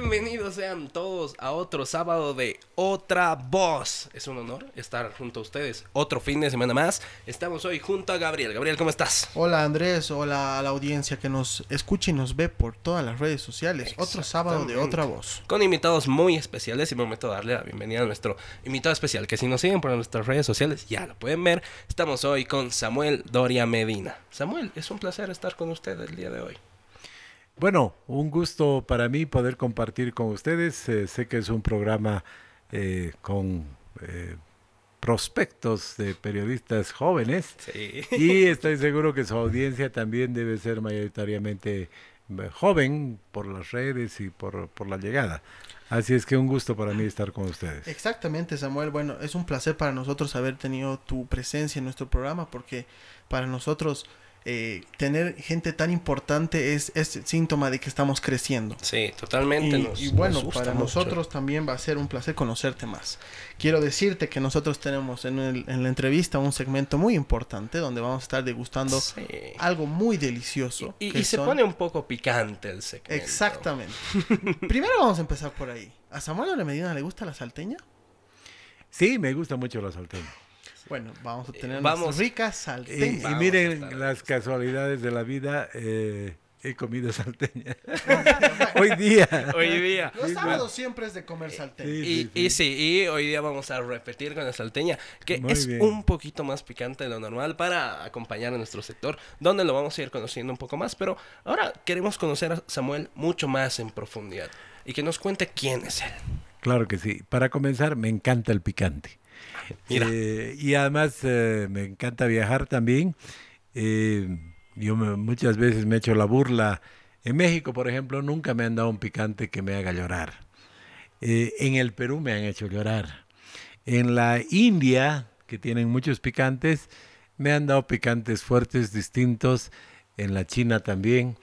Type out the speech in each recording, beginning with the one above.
Bienvenidos sean todos a otro sábado de Otra Voz. Es un honor estar junto a ustedes otro fin de semana más. Estamos hoy junto a Gabriel. Gabriel, ¿cómo estás? Hola Andrés, hola a la audiencia que nos escucha y nos ve por todas las redes sociales. Otro sábado de Otra Voz. Con invitados muy especiales y me meto a darle la bienvenida a nuestro invitado especial. Que si nos siguen por nuestras redes sociales ya lo pueden ver. Estamos hoy con Samuel Doria Medina. Samuel, es un placer estar con usted el día de hoy. Bueno, un gusto para mí poder compartir con ustedes. Eh, sé que es un programa eh, con eh, prospectos de periodistas jóvenes Sí. y estoy seguro que su audiencia también debe ser mayoritariamente joven por las redes y por, por la llegada. Así es que un gusto para mí estar con ustedes. Exactamente, Samuel. Bueno, es un placer para nosotros haber tenido tu presencia en nuestro programa porque para nosotros eh, tener gente tan importante es, es síntoma de que estamos creciendo. Sí, totalmente. Y, nos- y bueno, nos gusta para mucho. nosotros también va a ser un placer conocerte más. Quiero decirte que nosotros tenemos en, el- en la entrevista un segmento muy importante donde vamos a estar degustando Sí. algo muy delicioso. Y, que y se pone un poco picante el segmento. Exactamente. Primero vamos a empezar por ahí. ¿A Samuel de Medina le gusta la salteña? Sí, me gusta mucho la salteña. Bueno, vamos a Eh, tener vamos. unas ricas salteñas. y miren las casualidades de la vida. eh, he comido salteña. Hoy día. Hoy día. Los sábados siempre es de comer salteña. Sí, Y, sí, y sí, y hoy día vamos a repetir con la salteña, que Muy es bien. un poquito más picante de lo normal para acompañar a nuestro sector, donde lo vamos a ir conociendo un poco más. Pero ahora queremos conocer a Samuel mucho más en profundidad y que nos cuente quién es él. Claro que sí. Para comenzar, me encanta el picante. Mira. Eh, y además eh, me encanta viajar también. Eh, yo me- muchas veces me he hecho la burla. En México, por ejemplo, nunca me han dado un picante que me haga llorar. En el Perú me han hecho llorar. En la India, que tienen muchos picantes, me han dado picantes fuertes, distintos. En la China también.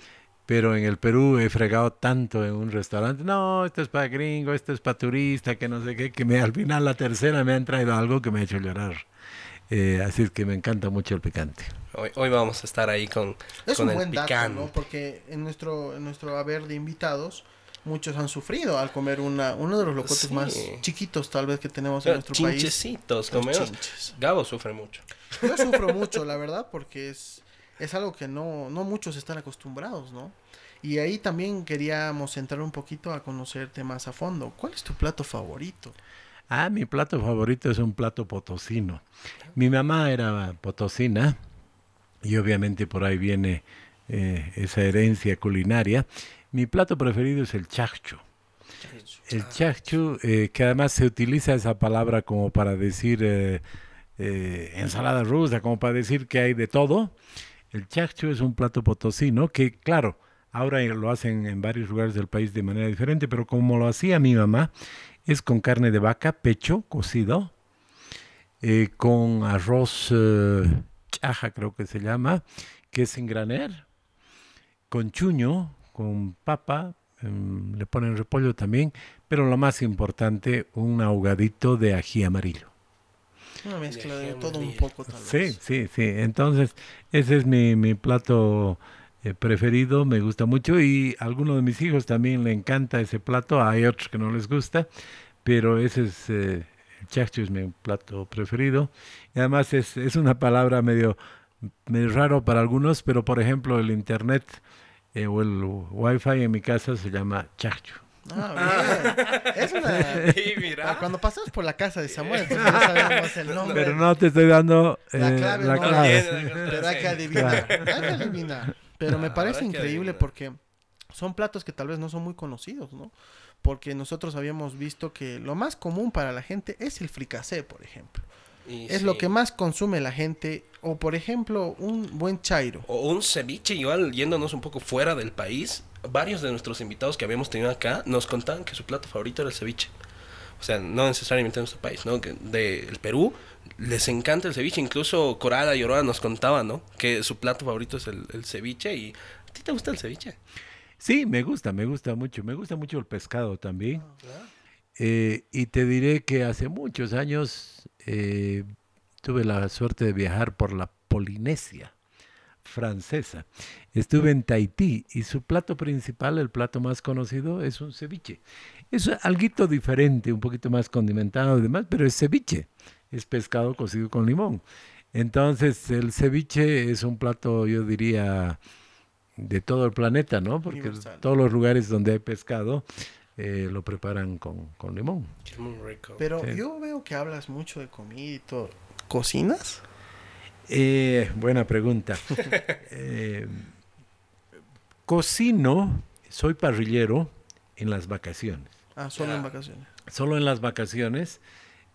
Pero en el Perú he fregado tanto en un restaurante. No, esto es para gringo, esto es para turista, que no sé qué. Que me, al final, la tercera, me han traído algo que me ha hecho llorar. Eh, así es que me encanta mucho el picante. Hoy, hoy vamos a estar ahí con, Es con un el buen dato, picante. ¿no? Porque en nuestro, en nuestro haber de invitados, muchos han sufrido al comer una, uno de los locotes Sí. más chiquitos tal vez que tenemos en nuestro país. Comemos. Gabo sufre mucho. Yo sufro mucho, la verdad, porque es, es algo que no, no muchos están acostumbrados, ¿no? Y ahí también queríamos entrar un poquito a conocerte más a fondo. ¿Cuál es tu plato favorito? Ah, mi plato favorito es un plato potosino. Mi mamá era potosina y obviamente por ahí viene eh, esa herencia culinaria. Mi plato preferido es el chachcho. El chachchu, eh, que además se utiliza esa palabra como para decir eh, eh, ensalada rusa, como para decir que hay de todo. El chachchu es un plato potosino que, claro, ahora lo hacen en varios lugares del país de manera diferente, pero como lo hacía mi mamá, es con carne de vaca, pecho cocido, eh, con arroz eh, chaja, creo que se llama, que es sin graner, con chuño, con papa, em, le ponen repollo también, pero lo más importante, un ahogadito de ají amarillo. Una mezcla de todo un poco, tal Sí, vez. sí, sí. Entonces, ese es mi, mi plato eh, preferido, me gusta mucho y a algunos de mis hijos también le encanta ese plato, hay otros que no les gusta, pero ese es, eh, el chacho es mi plato preferido. Y además es, es una palabra medio, medio raro para algunos, pero por ejemplo el internet eh, o el wifi en mi casa se llama chacho. Ah, bien. Es una... Mira. Ah, Cuando pasamos por la casa de Samuel, entonces ya sabemos el nombre. Pero no te estoy dando eh, La clave la no la clave. Pero hay que adivinar. Hay que adivinar. Pero me Ah, parece increíble porque son platos que tal vez no son muy conocidos, ¿no? Porque nosotros habíamos visto que lo más común para la gente es el fricasé, por ejemplo. Y Es sí. lo que más consume la gente. O, por ejemplo, un buen chairo. O un ceviche, igual yéndonos un poco fuera del país, varios de nuestros invitados que habíamos tenido acá nos contaban que su plato favorito era el ceviche. O sea, no necesariamente en nuestro país, ¿no? Que del Perú les encanta el ceviche. Incluso Corada y Oroa nos contaban, ¿no? Que su plato favorito es el, el ceviche. ¿Y a ti te gusta el ceviche? Sí, me gusta, me gusta mucho. Me gusta mucho el pescado también. Eh, y te diré que hace muchos años eh, tuve la suerte de viajar por la Polinesia francesa. Estuve en Tahití y su plato principal, el plato más conocido, es un ceviche. Es algo diferente, un poquito más condimentado y demás, pero es ceviche. Es pescado cocido con limón. Entonces, el ceviche es un plato, yo diría, de todo el planeta, ¿no? Porque Universal. todos los lugares donde hay pescado eh, lo preparan con, con limón. Es muy rico. Pero Sí. yo veo que hablas mucho de comida y todo. ¿Cocinas? Eh, buena pregunta. Eh, cocino, soy parrillero en las vacaciones. Ah, solo Ya. en vacaciones. Solo en las vacaciones.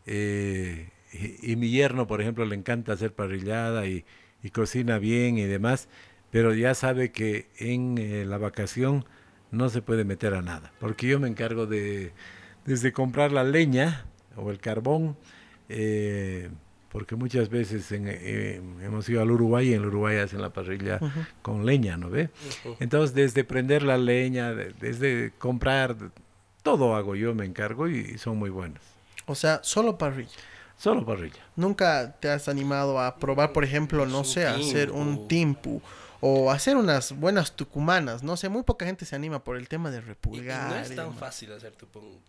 eh, y, y mi yerno, por ejemplo, le encanta hacer parrillada y, y cocina bien y demás, pero ya sabe que en eh, la vacación no se puede meter a nada, porque yo me encargo de desde comprar la leña o el carbón, eh, porque muchas veces en, eh, hemos ido al Uruguay y en el Uruguay hacen la parrilla con leña, ¿no ve? Entonces, desde prender la leña, de- desde comprar, todo hago yo, me encargo y, y son muy buenas. O sea, solo parrilla. Solo parrilla. ¿Nunca te has animado a probar, por ejemplo, no sé, a hacer un timpu. o hacer unas buenas tucumanas? No sé, muy poca gente se anima por el tema de Y- y repulgar. no es tan fácil hacer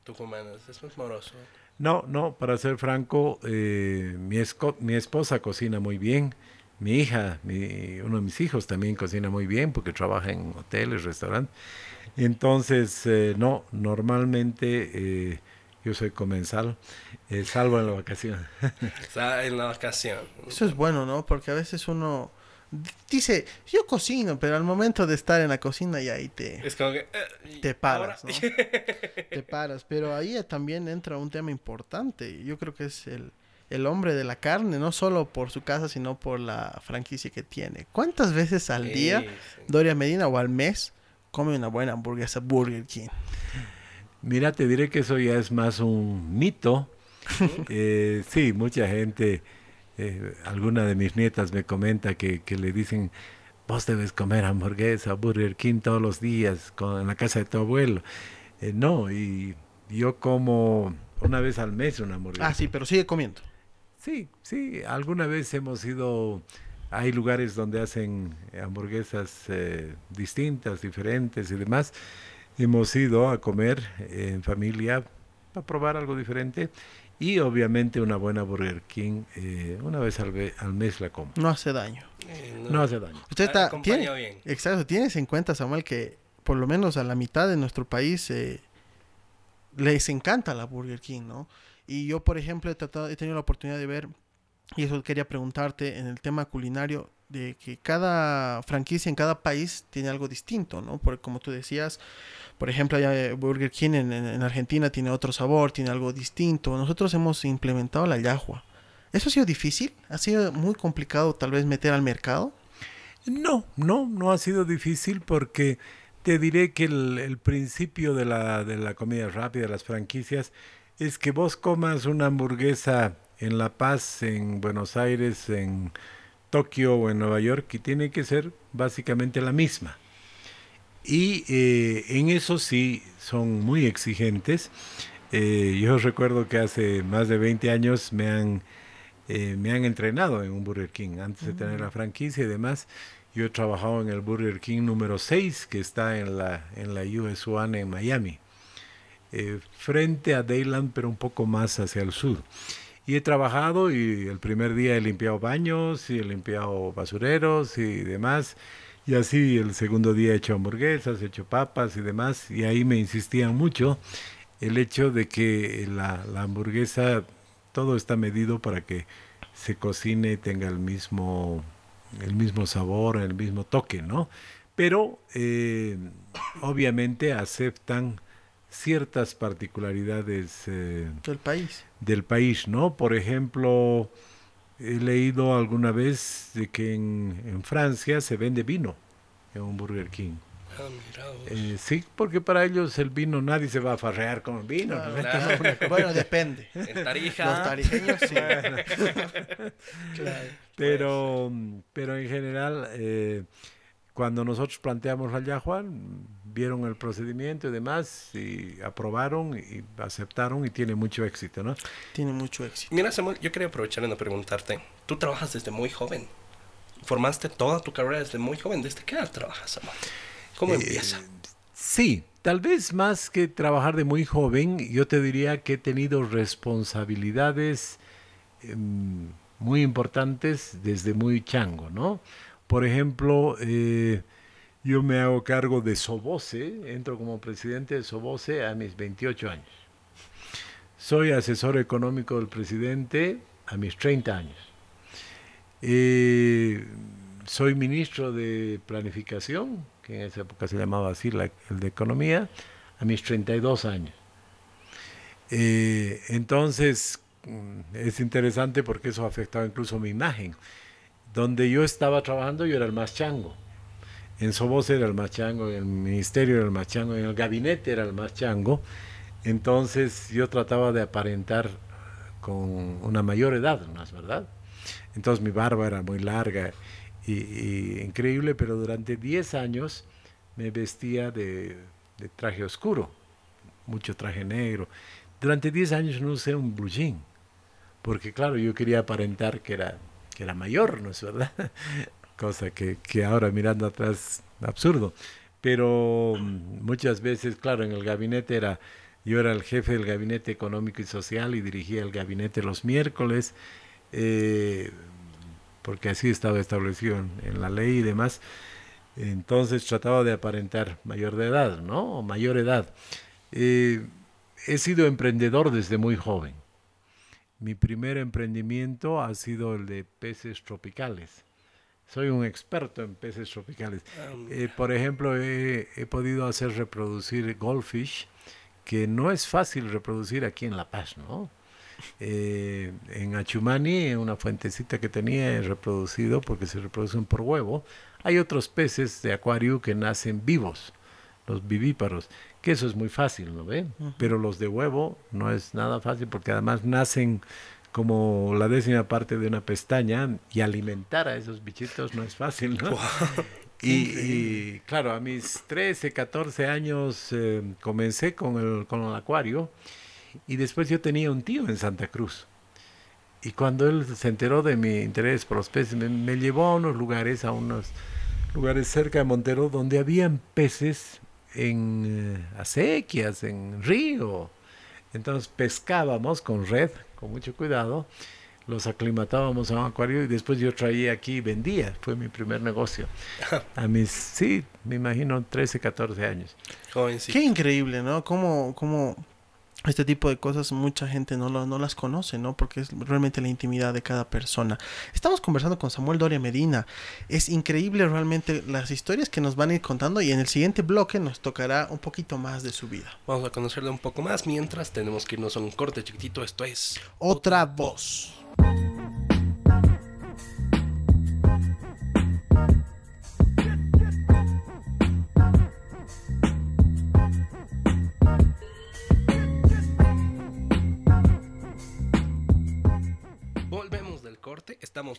tucumanas, es muy moroso. No, no, para ser franco, eh, mi, esco- mi esposa cocina muy bien. Mi hija, mi- uno de mis hijos también cocina muy bien porque trabaja en hoteles, restaurantes. Entonces, eh, no, normalmente eh, yo soy comensal, eh, salvo en la vacación. En la vacación. Eso es bueno, ¿no? Porque a veces uno dice, yo cocino, pero al momento de estar en la cocina ya ahí te, Es como que... eh, te paras, ¿no? te paras. Pero ahí también entra un tema importante. Yo creo que es el, el hombre de la carne, no solo por su casa, sino por la franquicia que tiene. ¿Cuántas veces al día sí. Doria Medina o al mes come una buena hamburguesa Burger King? Mira, te diré que eso ya es más un mito. Eh, sí, mucha gente, eh, alguna de mis nietas me comenta que, que le dicen, vos debes comer hamburguesa, Burger King todos los días con, en la casa de tu abuelo. Eh, no, y yo como una vez al mes una hamburguesa. Ah, sí, pero sigue comiendo. Sí, sí, alguna vez hemos ido, hay lugares donde hacen hamburguesas eh, distintas, diferentes y demás. Hemos ido a comer en familia a probar algo diferente y obviamente una buena Burger King, eh, una vez al, ve- al mes la como. No hace daño. Eh, No hace daño. Usted está, tiene, bien. exacto, tienes en cuenta, Samuel, que por lo menos a la mitad de nuestro país eh, les encanta la Burger King, ¿no? Y yo, por ejemplo, he, tratado, he tenido la oportunidad de ver, y eso quería preguntarte en el tema culinario, de que cada franquicia en cada país tiene algo distinto, ¿no? Porque como tú decías, por ejemplo, allá eh, Burger King en, en- en Argentina tiene otro sabor, tiene algo distinto. Nosotros hemos implementado la yahua. ¿Eso ha sido difícil? ¿Ha sido muy complicado tal vez meter al mercado? No, no, no ha sido difícil porque te diré que el, principio de la, de la comida rápida, las franquicias, es que vos comas una hamburguesa en La Paz, en Buenos Aires, en Tokio o en Nueva York y tiene que ser básicamente la misma. Y eh, en eso sí son muy exigentes. Eh, yo recuerdo que hace más de 20 años me han, eh, me han entrenado en un Burger King antes de tener la franquicia y demás. Yo he trabajado en el Burger King número 6 que está en la, en la US One en Miami, eh, frente a Dayland pero un poco más hacia el sur. Y he trabajado y el primer día he limpiado baños y he limpiado basureros y demás. Y así el segundo día he hecho hamburguesas, he hecho papas y demás. Y ahí me insistían mucho el hecho de que la, la hamburguesa, todo está medido para que se cocine y tenga el mismo, el mismo sabor, el mismo toque, ¿no? Pero eh, obviamente aceptan ciertas particularidades eh, del país. del país, ¿no? Por ejemplo, he leído alguna vez de que en, en Francia se vende vino en un Burger King. Ah. Eh, sí, porque para ellos el vino, nadie se va a farrear con el vino. ¿no? Claro. Bueno, depende. En Tarija. Los tarijeños sí. Claro. Pero, pero en general, eh, cuando nosotros planteamos la Yahuan, vieron el procedimiento y demás, y aprobaron y aceptaron y tiene mucho éxito, ¿no? Tiene mucho éxito. Mira, Samuel, yo quería aprovechar en preguntarte. Tú trabajas desde muy joven. formaste toda tu carrera desde muy joven. ¿Desde qué edad trabajas, Samuel? ¿Cómo Eh, empieza? Sí, tal vez más que trabajar de muy joven, yo te diría que he tenido responsabilidades em, muy importantes desde muy chango, ¿no? Por ejemplo, eh, yo me hago cargo de Soboce, entro como presidente de Soboce a mis 28 años. Soy asesor económico del presidente a mis 30 años. Eh, soy ministro de Planificación, que en esa época se llamaba así, el de Economía, a mis 32 años. Eh, entonces, mm, es interesante porque eso ha afectado incluso mi imagen. Donde yo estaba trabajando, yo era el más chango. En Soboce era el más chango, en el ministerio era el más chango, en el gabinete era el más chango. Entonces, yo trataba de aparentar con una mayor edad, ¿no es verdad? Entonces, mi barba era muy larga y, increíble, pero durante 10 años me vestía de, traje oscuro, mucho traje negro. Durante 10 años no usé un blue porque claro, yo quería aparentar que era, que era mayor, ¿no es verdad? Cosa que, que ahora mirando atrás, absurdo. Pero mm, muchas veces, claro, en el gabinete era, yo era el jefe del gabinete económico y social y dirigía el gabinete los miércoles, eh, porque así estaba establecido en, la ley y demás. Entonces trataba de aparentar mayor de edad, ¿no? O mayor edad. Eh, he sido emprendedor desde muy joven. Mi primer emprendimiento ha sido el de peces tropicales. Soy un experto en peces tropicales. Eh, por ejemplo, he, he podido hacer reproducir goldfish, que no es fácil reproducir aquí en La Paz, ¿no? Eh, en Achumani, en una fuentecita que tenía, he reproducido porque se reproducen por huevo. Hay otros peces de acuario que nacen vivos, los vivíparos, que eso es muy fácil, ¿no ve? Pero los de huevo no es nada fácil porque además nacen como la décima parte de una pestaña y alimentar a esos bichitos no es fácil, ¿no? Y, y, claro, a mis 13, 14 años eh, comencé con el, con el acuario y después yo tenía un tío en Santa Cruz. Y cuando él se enteró de mi interés por los peces, me, me llevó a unos lugares, a unos lugares cerca de Montero, donde habían peces en eh, acequias, en río. Entonces pescábamos con red, con mucho cuidado, los aclimatábamos a un acuario y después yo traía aquí y vendía. Fue mi primer negocio. A mis, sí, me imagino 13, 14 años. Jovencito. Qué increíble, ¿no? Cómo, cómo este tipo de cosas mucha gente no, lo, no las conoce, ¿no? Porque es realmente la intimidad de cada persona. Estamos conversando con Samuel Doria Medina. Es increíble realmente las historias que nos van a ir contando y en el siguiente bloque nos tocará un poquito más de su vida. Vamos a conocerle un poco más mientras tenemos que irnos a un corte chiquitito. Esto es Otra voz.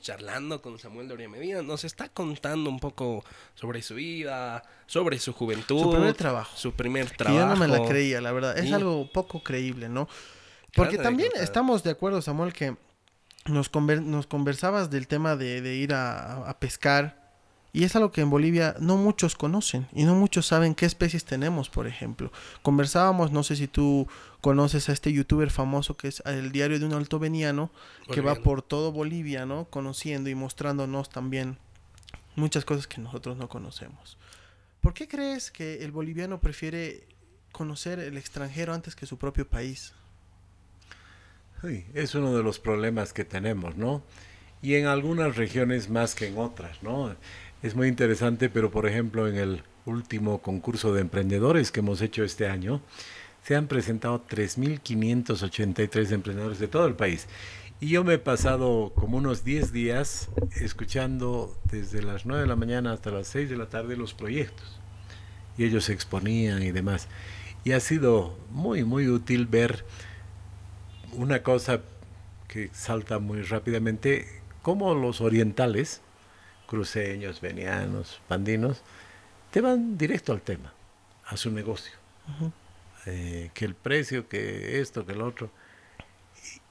Charlando con Samuel Doria Medina, nos está contando un poco sobre su vida, sobre su juventud, Su primer trabajo. su primer trabajo. yo no me la creía, la verdad. Es Sí. algo poco creíble, ¿no? Porque Grande también estamos de acuerdo, Samuel, que nos, conver- nos conversabas del tema de, de ir a, a pescar. Y es algo que en Bolivia no muchos conocen y no muchos saben qué especies tenemos, por ejemplo. Conversábamos, no sé si tú conoces a este youtuber famoso que es el diario de un alto veniano, que va por todo Bolivia, ¿no? Conociendo y mostrándonos también muchas cosas que nosotros no conocemos. ¿Por qué crees que el boliviano prefiere conocer el extranjero antes que su propio país? Sí, es uno de los problemas que tenemos, ¿no? Y en algunas regiones más que en otras, ¿no? Es muy interesante, pero por ejemplo en el último concurso de emprendedores que hemos hecho este año, se han presentado 3.583 emprendedores de todo el país. Y yo me he pasado como unos 10 días escuchando desde las 9 de la mañana hasta las 6 de la tarde los proyectos. Y ellos se exponían y demás. Y ha sido muy, muy útil ver una cosa que salta muy rápidamente, cómo los orientales, cruceños, venianos, pandinos, te van directo al tema, a su negocio. Eh, que el precio, que esto, que el otro.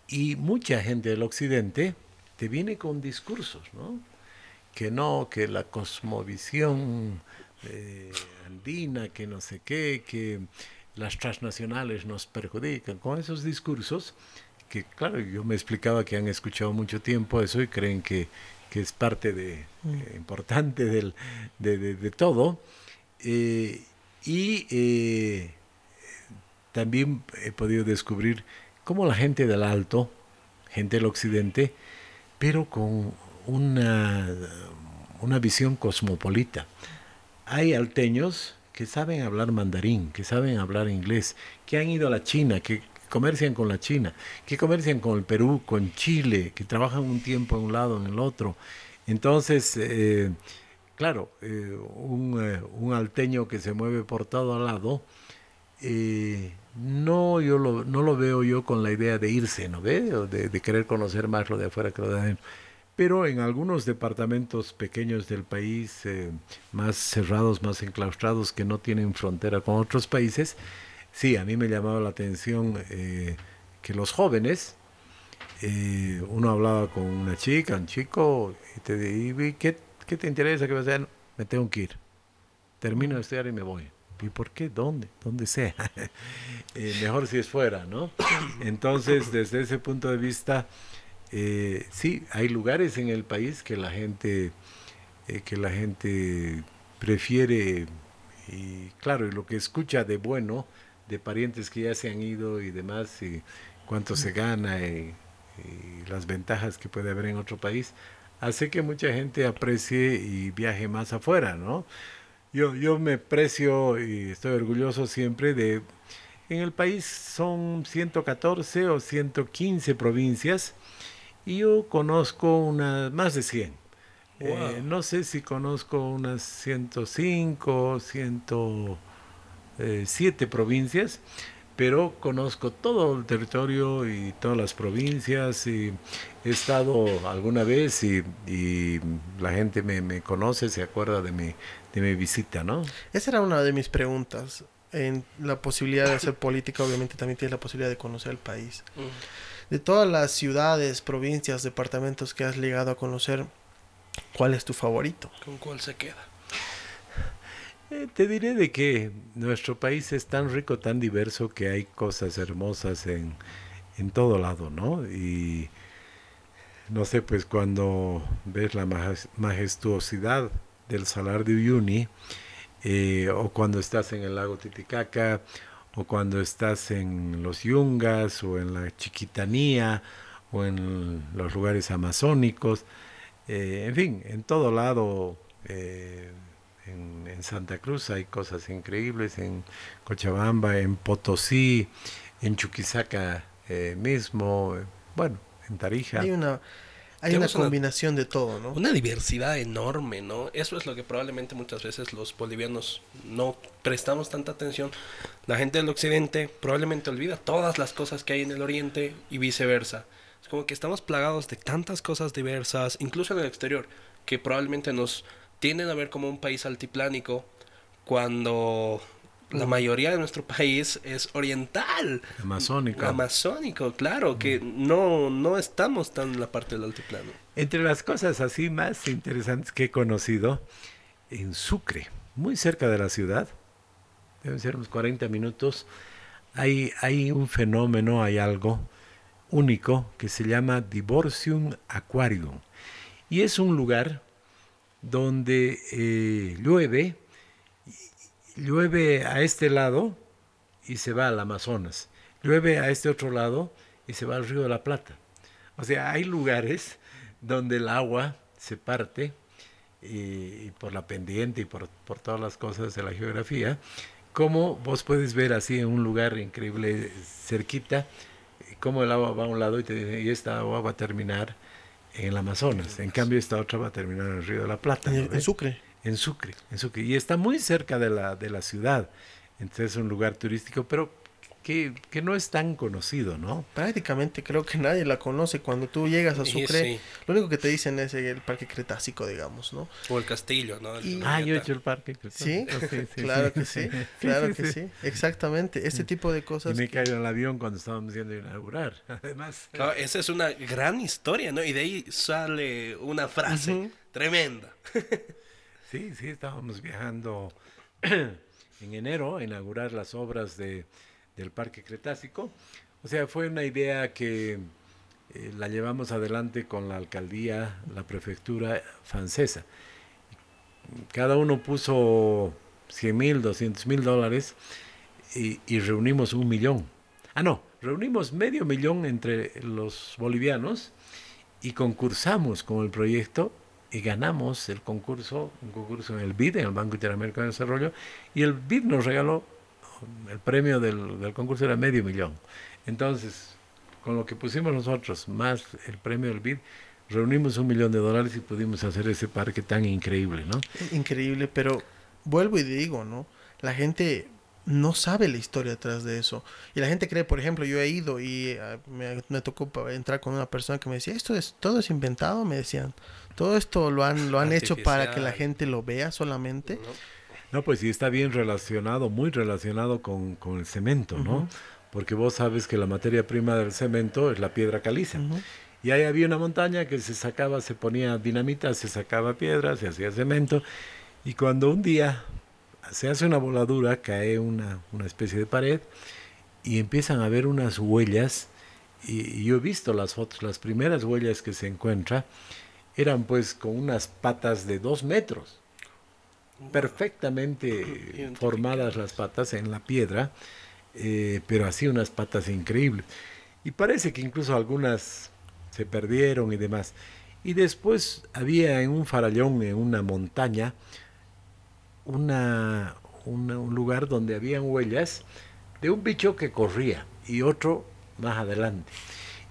Y, y mucha gente del occidente te viene con discursos, ¿no? que no, que la cosmovisión eh, andina, que no sé qué, que las transnacionales nos perjudican, con esos discursos que, claro, yo me explicaba que han escuchado mucho tiempo eso y creen que, que es parte de, Mm. eh, importante del, de, de- de todo. Eh, y eh, también he podido descubrir cómo la gente del alto, gente del occidente, pero con una, una visión cosmopolita. Hay alteños que saben hablar mandarín, que saben hablar inglés, que han ido a la China, que comercian con la China, que comercian con el Perú, con Chile, que trabajan un tiempo en un lado, en el otro. Entonces, eh, claro, eh, un, eh, un alteño que se mueve por todo lado, eh, no, yo lo, no lo veo yo con la idea de irse, ¿no ve? De, querer conocer más lo de afuera que lo de adentro. Pero en algunos departamentos pequeños del país, más cerrados, más enclaustrados, que no tienen frontera con otros países, sí, a mí me llamaba la atención eh, que los jóvenes, eh, uno hablaba con una chica, un chico, y te dice, "¿Y ¿qué, ¿qué te interesa que vas a? Me tengo que ir. Termino de estudiar y me voy. ¿Y por qué? ¿Dónde? Donde sea. Eh, mejor si es fuera, ¿no? Entonces, desde ese punto de vista, sí, hay lugares en el país que la gente, que la gente prefiere, y claro, y lo que escucha de bueno, de parientes que ya se han ido y demás, y cuánto se gana y, y las ventajas que puede haber en otro país, hace que mucha gente aprecie y viaje más afuera, ¿no? Yo, yo me precio y estoy orgulloso siempre de... En el país son 114 o 115 provincias y yo conozco unas más de 100. Eh, Wow. no sé si conozco unas 105, 107 provincias, pero conozco todo el territorio y todas las provincias y he estado alguna vez y, y la gente me, me conoce, se acuerda de mi, de mi visita, ¿no? Esa era una de mis preguntas. En la posibilidad de hacer política, obviamente también tienes la posibilidad de conocer el país. De todas las ciudades, provincias, departamentos que has llegado a conocer, ¿cuál es tu favorito? ¿Con cuál se queda? Eh, te diré de que nuestro país es tan rico, tan diverso, que hay cosas hermosas en, en todo lado, ¿no? Y no sé, pues cuando ves la majes- majestuosidad del Salar de Uyuni, eh, o cuando estás en el lago Titicaca, o cuando estás en los Yungas, o en la Chiquitanía, o en los lugares amazónicos, eh, en fin, en todo lado, eh, en, en Santa Cruz hay cosas increíbles, en Cochabamba, en Potosí, en Chuquisaca eh, mismo, bueno, en Tarija. Hay una, hay una- combinación de todo, ¿no? Una diversidad enorme, ¿no? Eso es lo que probablemente muchas veces los bolivianos no prestamos tanta atención. La gente del occidente probablemente olvida todas las cosas que hay en el oriente y viceversa. Es como que estamos plagados de tantas cosas diversas, incluso en el exterior, que probablemente nos tienden a ver como un país altiplánico cuando la mayoría de nuestro país es oriental. Amazónico. Amazónico, claro, que no, no estamos tan en la parte del altiplano. Entre las cosas así más interesantes que he conocido, en Sucre, muy cerca de la ciudad, deben ser unos 40 minutos, hay, hay un fenómeno, hay algo único que se llama Divorcium Aquarium. Y es un lugar donde eh, llueve, llueve a este lado y se va al Amazonas, llueve a este otro lado y se va al Río de la Plata. O sea, hay lugares donde el agua se parte y por la pendiente y por, por todas las cosas de la geografía, como vos puedes ver así en un lugar increíble cerquita, eh, cómo el agua va a un lado y te dice, y esta agua va a terminar en el Amazonas, en cambio esta otra va a terminar en el Río de la Plata. ¿no En, en? Sucre. En Sucre, en Sucre. Y está muy cerca de la, de la ciudad. Entonces es un lugar turístico, pero que, que no es tan conocido, ¿no? Prácticamente creo que nadie la conoce. Cuando tú llegas a Y Sucre, sí. lo único que te dicen es el Parque Cretácico, digamos, ¿no? O el castillo, ¿no? El Y- Ah, yo he hecho el parque. creo. ¿Sí? Oh, sí, claro sí. que sí, claro que sí. Exactamente. Este tipo de Y cosas. me he que- caído en el avión cuando estábamos yendo a inaugurar. Además, Claro, esa es una gran historia, ¿no? Y de ahí sale una frase tremenda. sí, sí, estábamos viajando en enero a inaugurar las obras de, del Parque Cretácico. O sea, fue una idea que eh, la llevamos adelante con la alcaldía, la prefectura francesa. Cada uno puso 100 mil, 200 mil dólares y, y reunimos un millón. Ah, no, reunimos medio millón entre los bolivianos y concursamos con el proyecto y ganamos el concurso, un concurso en el BID, en el Banco Interamericano de Desarrollo, y el BID nos regaló, el premio del, del concurso era medio millón. Entonces, con lo que pusimos nosotros, más el premio del BID, reunimos un millón de dólares y pudimos hacer ese parque tan increíble, ¿no? Increíble, pero vuelvo y digo, ¿no? La gente no sabe la historia atrás de eso. Y la gente cree, por ejemplo, yo he ido y ah, me, me tocó entrar con una persona que me decía, esto es todo es inventado, me decían. Todo esto lo han, lo han hecho para que la gente lo vea solamente. ¿no? No, pues sí está bien relacionado, muy relacionado con, con el cemento, ¿no? Porque vos sabes que la materia prima del cemento es la piedra caliza. Y ahí había una montaña que se sacaba, se ponía dinamita, se sacaba piedra, se hacía cemento. Y cuando un día se hace una voladura, cae una, una especie de pared y empiezan a ver unas huellas. Y, y yo he visto las fotos, las primeras huellas que se encuentra eran pues con unas patas de dos metros perfectamente formadas las patas en la piedra, eh, pero así unas patas increíbles. Y parece que incluso algunas se perdieron y demás. Y después había en un farallón, en una montaña, una, una- un lugar donde habían huellas de un bicho que corría y otro más adelante.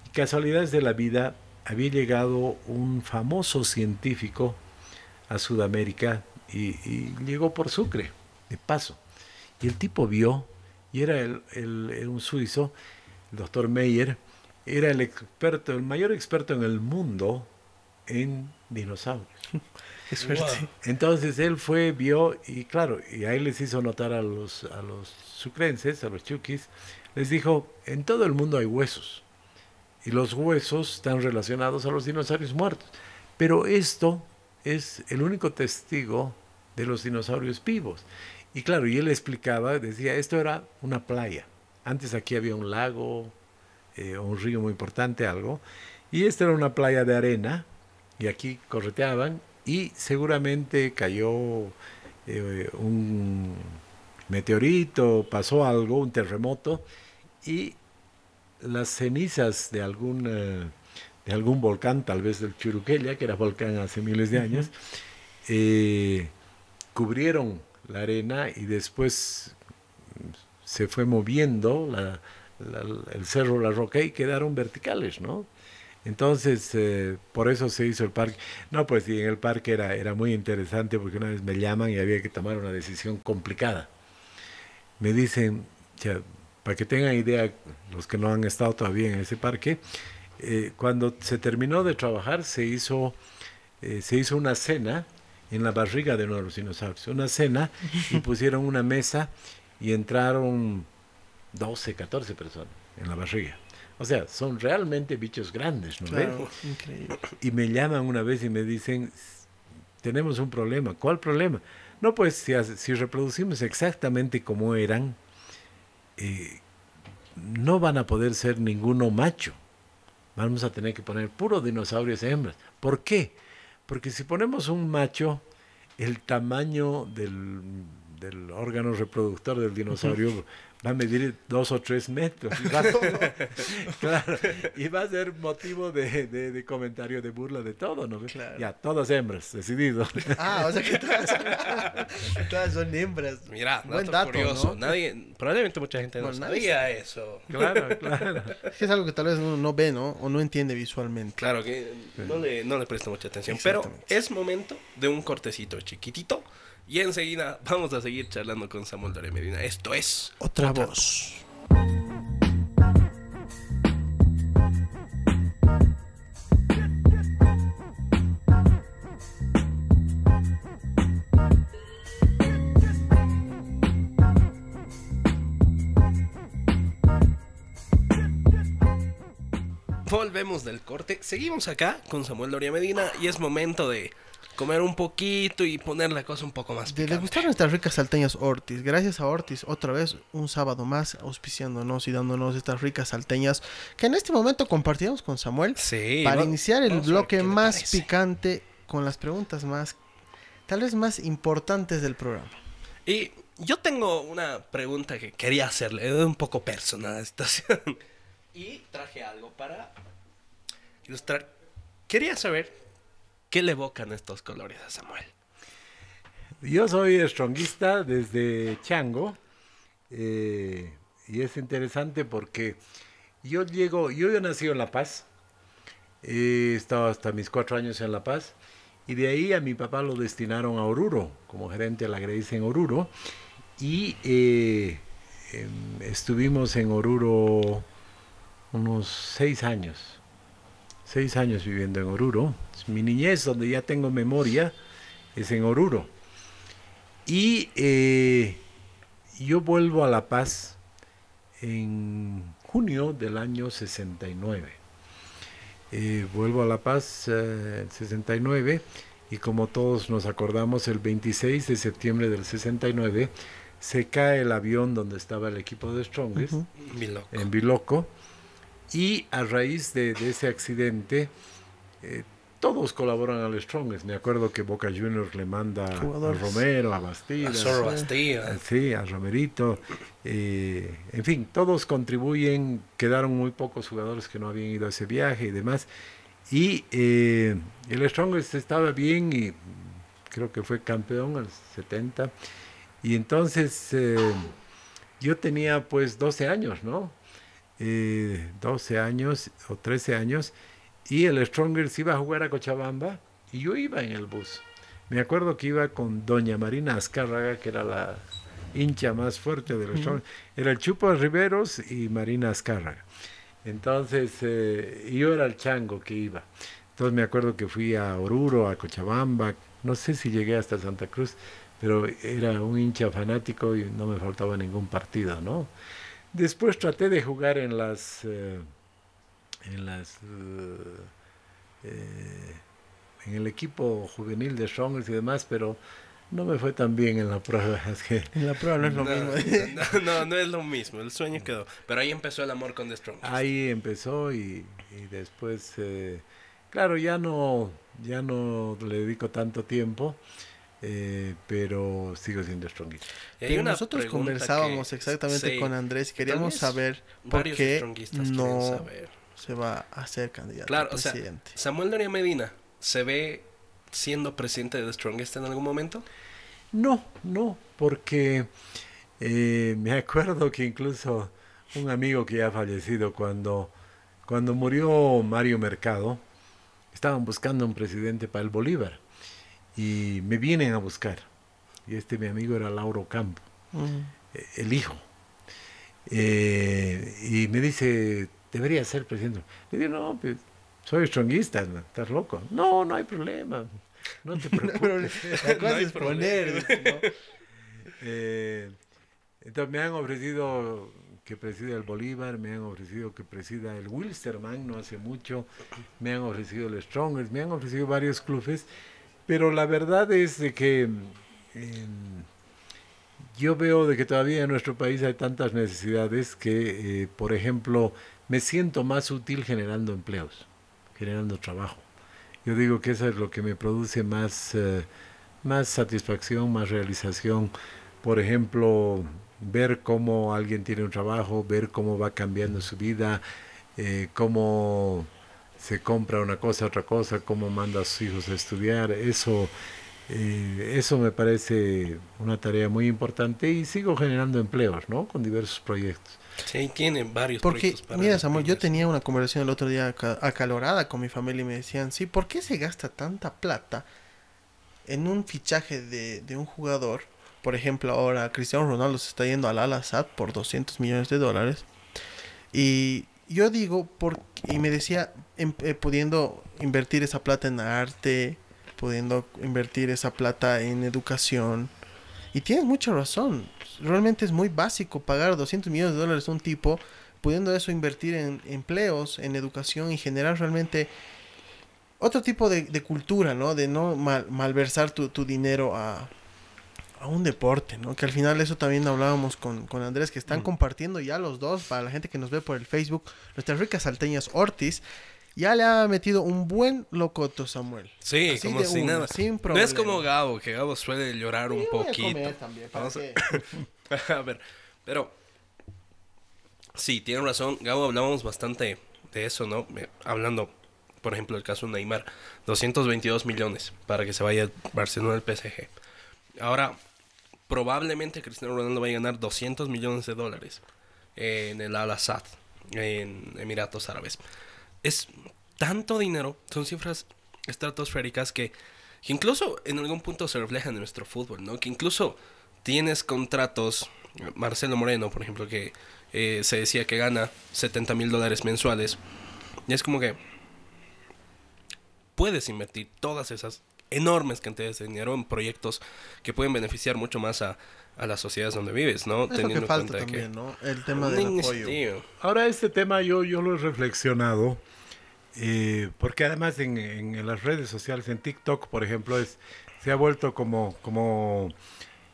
Y casualidades de la vida, había llegado un famoso científico a Sudamérica y, y llegó por Sucre, de paso. Y el tipo vio, y era el, el- un suizo, el doctor Meyer, era el experto, el mayor experto en el mundo en dinosaurios. Qué suerte. Wow. Entonces él fue, vio, y claro, y ahí les hizo notar a los, a los sucrenses, a los chuquis, les dijo, en todo el mundo hay huesos. Y los huesos están relacionados a los dinosaurios muertos. Pero esto es el único testigo de los dinosaurios vivos. Y claro, y él explicaba, decía, esto era una playa. Antes aquí había un lago, eh, un río muy importante, algo. Y esta era una playa de arena, y aquí correteaban, y seguramente cayó eh, un meteorito, pasó algo, un terremoto, y las cenizas de algún, eh, de algún volcán, tal vez del Churuquella, que era volcán hace miles de años, eh, cubrieron la arena y después se fue moviendo la- la- el cerro, la roca y quedaron verticales, ¿no? Entonces, eh, por eso se hizo el parque. No, pues y en el parque era, era muy interesante porque una vez me llaman y había que tomar una decisión complicada. Me dicen, ya, para que tengan idea, los que no han estado todavía en ese parque, eh, cuando se terminó de trabajar se hizo, eh, se hizo una cena en la barriga de uno de los dinosaurios. Una cena y pusieron una mesa y entraron 12, 14 personas en la barriga. O sea, son realmente bichos grandes, ¿no? Claro, increíble. Y me llaman una vez y me dicen, tenemos un problema. ¿Cuál problema? No, pues si, reproducimos exactamente como eran, eh, no van a poder ser ninguno macho. Vamos a tener que poner puro dinosaurios hembras. ¿Por qué? Porque si ponemos un macho, el tamaño del, del órgano reproductor del dinosaurio va a medir dos o tres metros. Y va, claro, y va a ser motivo de, de- de comentario, de burla, de todo, ¿no? Claro. Ya, todas hembras, decidido. Ah, o sea que todas, todas son hembras. Mira, Buen dato, dato, curioso. ¿no? Nadie, probablemente mucha gente no nadie sabía eso. claro, claro. Es que es algo que tal vez uno no ve, ¿no? O no entiende visualmente. Claro que no le, no le presta mucha atención. Pero es momento de un cortecito chiquitito. Y enseguida vamos a seguir charlando con Samuel Dore Medina. Esto es Otra voz. Volvemos del corte. Seguimos acá con Samuel Doria Medina y es momento de comer un poquito y poner la cosa un poco más De picante. degustar nuestras ricas salteñas Ortiz. Gracias a Ortiz, otra vez un sábado más auspiciándonos y dándonos estas ricas salteñas que en este momento compartiremos con Samuel Sí. para va- iniciar el bloque más picante con las preguntas más, tal vez más importantes del programa. Y yo tengo una pregunta que quería hacerle, es un poco personal a la situación. Y traje algo para ilustrar. Quería saber qué le evocan estos colores a Samuel. Yo soy stronguista desde Chango eh, y es interesante porque yo llego, yo he nacido en La Paz, he estado hasta mis cuatro años en La Paz y de ahí a mi papá lo destinaron a Oruro como gerente de la Grace en Oruro y eh, em, estuvimos en Oruro unos seis años, seis años viviendo en Oruro. Mi niñez, donde ya tengo memoria, es en Oruro. Y eh, yo vuelvo a La Paz en junio del año 69. Eh, vuelvo a La Paz eh, en 69 y como todos nos acordamos, el 26 de septiembre del 69 se cae el avión donde estaba el equipo de Strongest en Biloco y a raíz de, de ese accidente eh, todos colaboran al Strongest. Me acuerdo que Boca Juniors le manda a. Romero, a Bastida, A Zorro sí. Bastida. sí, a Romerito. eh, en fin, todos contribuyen. Quedaron muy pocos jugadores que no habían ido a ese viaje y demás. Y eh, el Strongest estaba bien y creo que fue campeón al 70. Y entonces eh, yo tenía pues 12 años, ¿no? Eh, 12 años o 13 años y el Strongers iba a jugar a Cochabamba y yo iba en el bus. Me acuerdo que iba con doña Marina Azcárraga, que era la hincha más fuerte del Strongers. Era el Chupo Riveros y Marina Azcárraga. Entonces, eh, yo era el chango que iba. Entonces me acuerdo que fui a Oruro, a Cochabamba, no sé si llegué hasta Santa Cruz, pero era un hincha fanático y no me faltaba ningún partido, ¿no? Después traté de jugar en las eh, en las eh, eh, en el equipo juvenil de Strongers y demás, pero no me fue tan bien en la prueba. Es que En la prueba no es lo no, mismo. no, no, no es lo mismo. El sueño quedó. Pero ahí empezó el amor con The Strong. ahí empezó y, y después, eh, claro, ya no ya no le dedico tanto tiempo, eh, pero sigo siendo una nosotros conversábamos que- exactamente sí, con Andrés y queríamos saber por varios qué no saber. Se va a hacer candidato Claro, a o sea, presidente. Samuel Doria Medina, ¿se ve siendo presidente de The Strongest en algún momento? No, no, porque eh, me acuerdo que incluso un amigo que ya ha fallecido, cuando, cuando murió Mario Mercado, estaban buscando un presidente para el Bolívar y me vienen a buscar. Y este mi amigo era Lauro Campo, Mm. eh, el hijo. Eh, y me dice, debería ser presidente. Le digo, no, pues, soy stronguista, ¿no? estás loco. No, no hay problema. No te preocupes. La cosa No es poner. Eh, entonces me han ofrecido que presida el Bolívar, me han ofrecido que presida el Wilstermann no hace mucho, me han ofrecido el Strongers, me han ofrecido varios clubes, pero la verdad es de que eh, yo veo de que todavía en nuestro país hay tantas necesidades que, eh, por ejemplo, me siento más útil generando empleos, generando trabajo. Yo digo que eso es lo que me produce más, eh, más satisfacción, más realización. Por ejemplo, ver cómo alguien tiene un trabajo, ver cómo va cambiando su vida, eh, cómo se compra una cosa, otra cosa, cómo manda a sus hijos a estudiar. Eso, eh, eso me parece una tarea muy importante y sigo generando empleos, ¿no? Con diversos proyectos. Sí, tiene varios Porque, proyectos para mira, Samuel, yo tenía una conversación el otro día aca- acalorada con mi familia y me decían, sí, ¿por qué se gasta tanta plata en un fichaje de, de un jugador por ejemplo, ahora Cristiano Ronaldo se está yendo al Al Assad por 200 millones de dólares. Y yo digo, por, y me decía, em, eh, pudiendo invertir esa plata en arte, pudiendo invertir esa plata en educación. Y tienes mucha razón. Realmente es muy básico pagar 200 millones de dólares a un tipo, pudiendo eso invertir en empleos, en educación y generar realmente otro tipo de, de cultura, ¿no? De no mal, malversar tu, tu dinero a, a un deporte, ¿no? Que al final eso también hablábamos con, con Andrés, que están compartiendo ya los dos, para la gente que nos ve por el Facebook, nuestras ricas salteñas Ortiz, ya le ha metido un buen locoto Samuel. Sí, Así como si nada. sin No problema. es como Gabo, que Gabo suele llorar un Yo voy a poquito. comer también, ¿para Vamos a- ver, pero sí, tiene razón. Gabo, hablábamos bastante de eso, ¿no? Eh, Hablando, por ejemplo, del caso de Neymar, 222 millones para que se vaya Barcelona al PSG. Ahora, probablemente Cristiano Ronaldo va a ganar 200 millones de dólares en el Al Assad, en Emiratos Árabes. Es tanto dinero, son cifras estratosféricas que, que incluso en algún punto se reflejan en nuestro fútbol, ¿no? Que incluso tienes contratos, Marcelo Moreno, por ejemplo, que eh, se decía que gana 70 mil dólares mensuales. Y es como que puedes invertir todas esas enormes cantidades de dinero en proyectos que pueden beneficiar mucho más a, a las sociedades donde vives, ¿no? Es lo Teniendo que en falta cuenta también, que... ¿no? El tema del apoyo. Ahora este tema yo, yo lo he reflexionado, eh, porque además en las redes sociales, en TikTok, por ejemplo, es, se ha vuelto como, como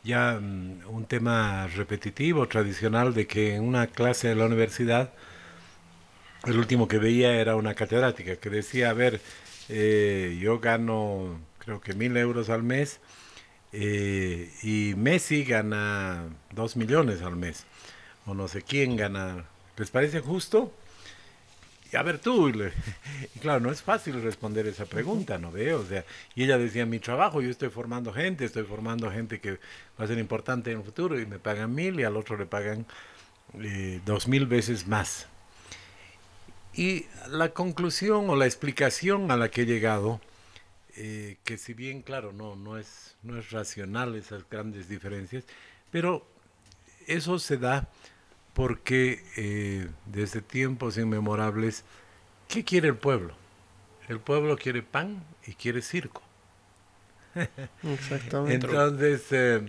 ya mm, un tema repetitivo, tradicional, de que en una clase de la universidad, el último que veía era una catedrática que decía, a ver, eh, yo gano creo que mil euros al mes eh, y Messi gana dos millones al mes o no sé quién gana. ¿Les parece justo? Y a ver tú, y, claro, no es fácil responder esa pregunta, ¿no veo? O sea, y ella decía, mi trabajo, yo estoy formando gente, estoy formando gente que va a ser importante en el futuro y me pagan mil y al otro le pagan eh, dos mil veces más. Y la conclusión o la explicación a la que he llegado, eh, que si bien, claro, no, no, es, no es racional esas grandes diferencias, pero eso se da porque eh, desde tiempos inmemorables, ¿qué quiere el pueblo? El pueblo quiere pan y quiere circo. Exactamente. Entonces, eh,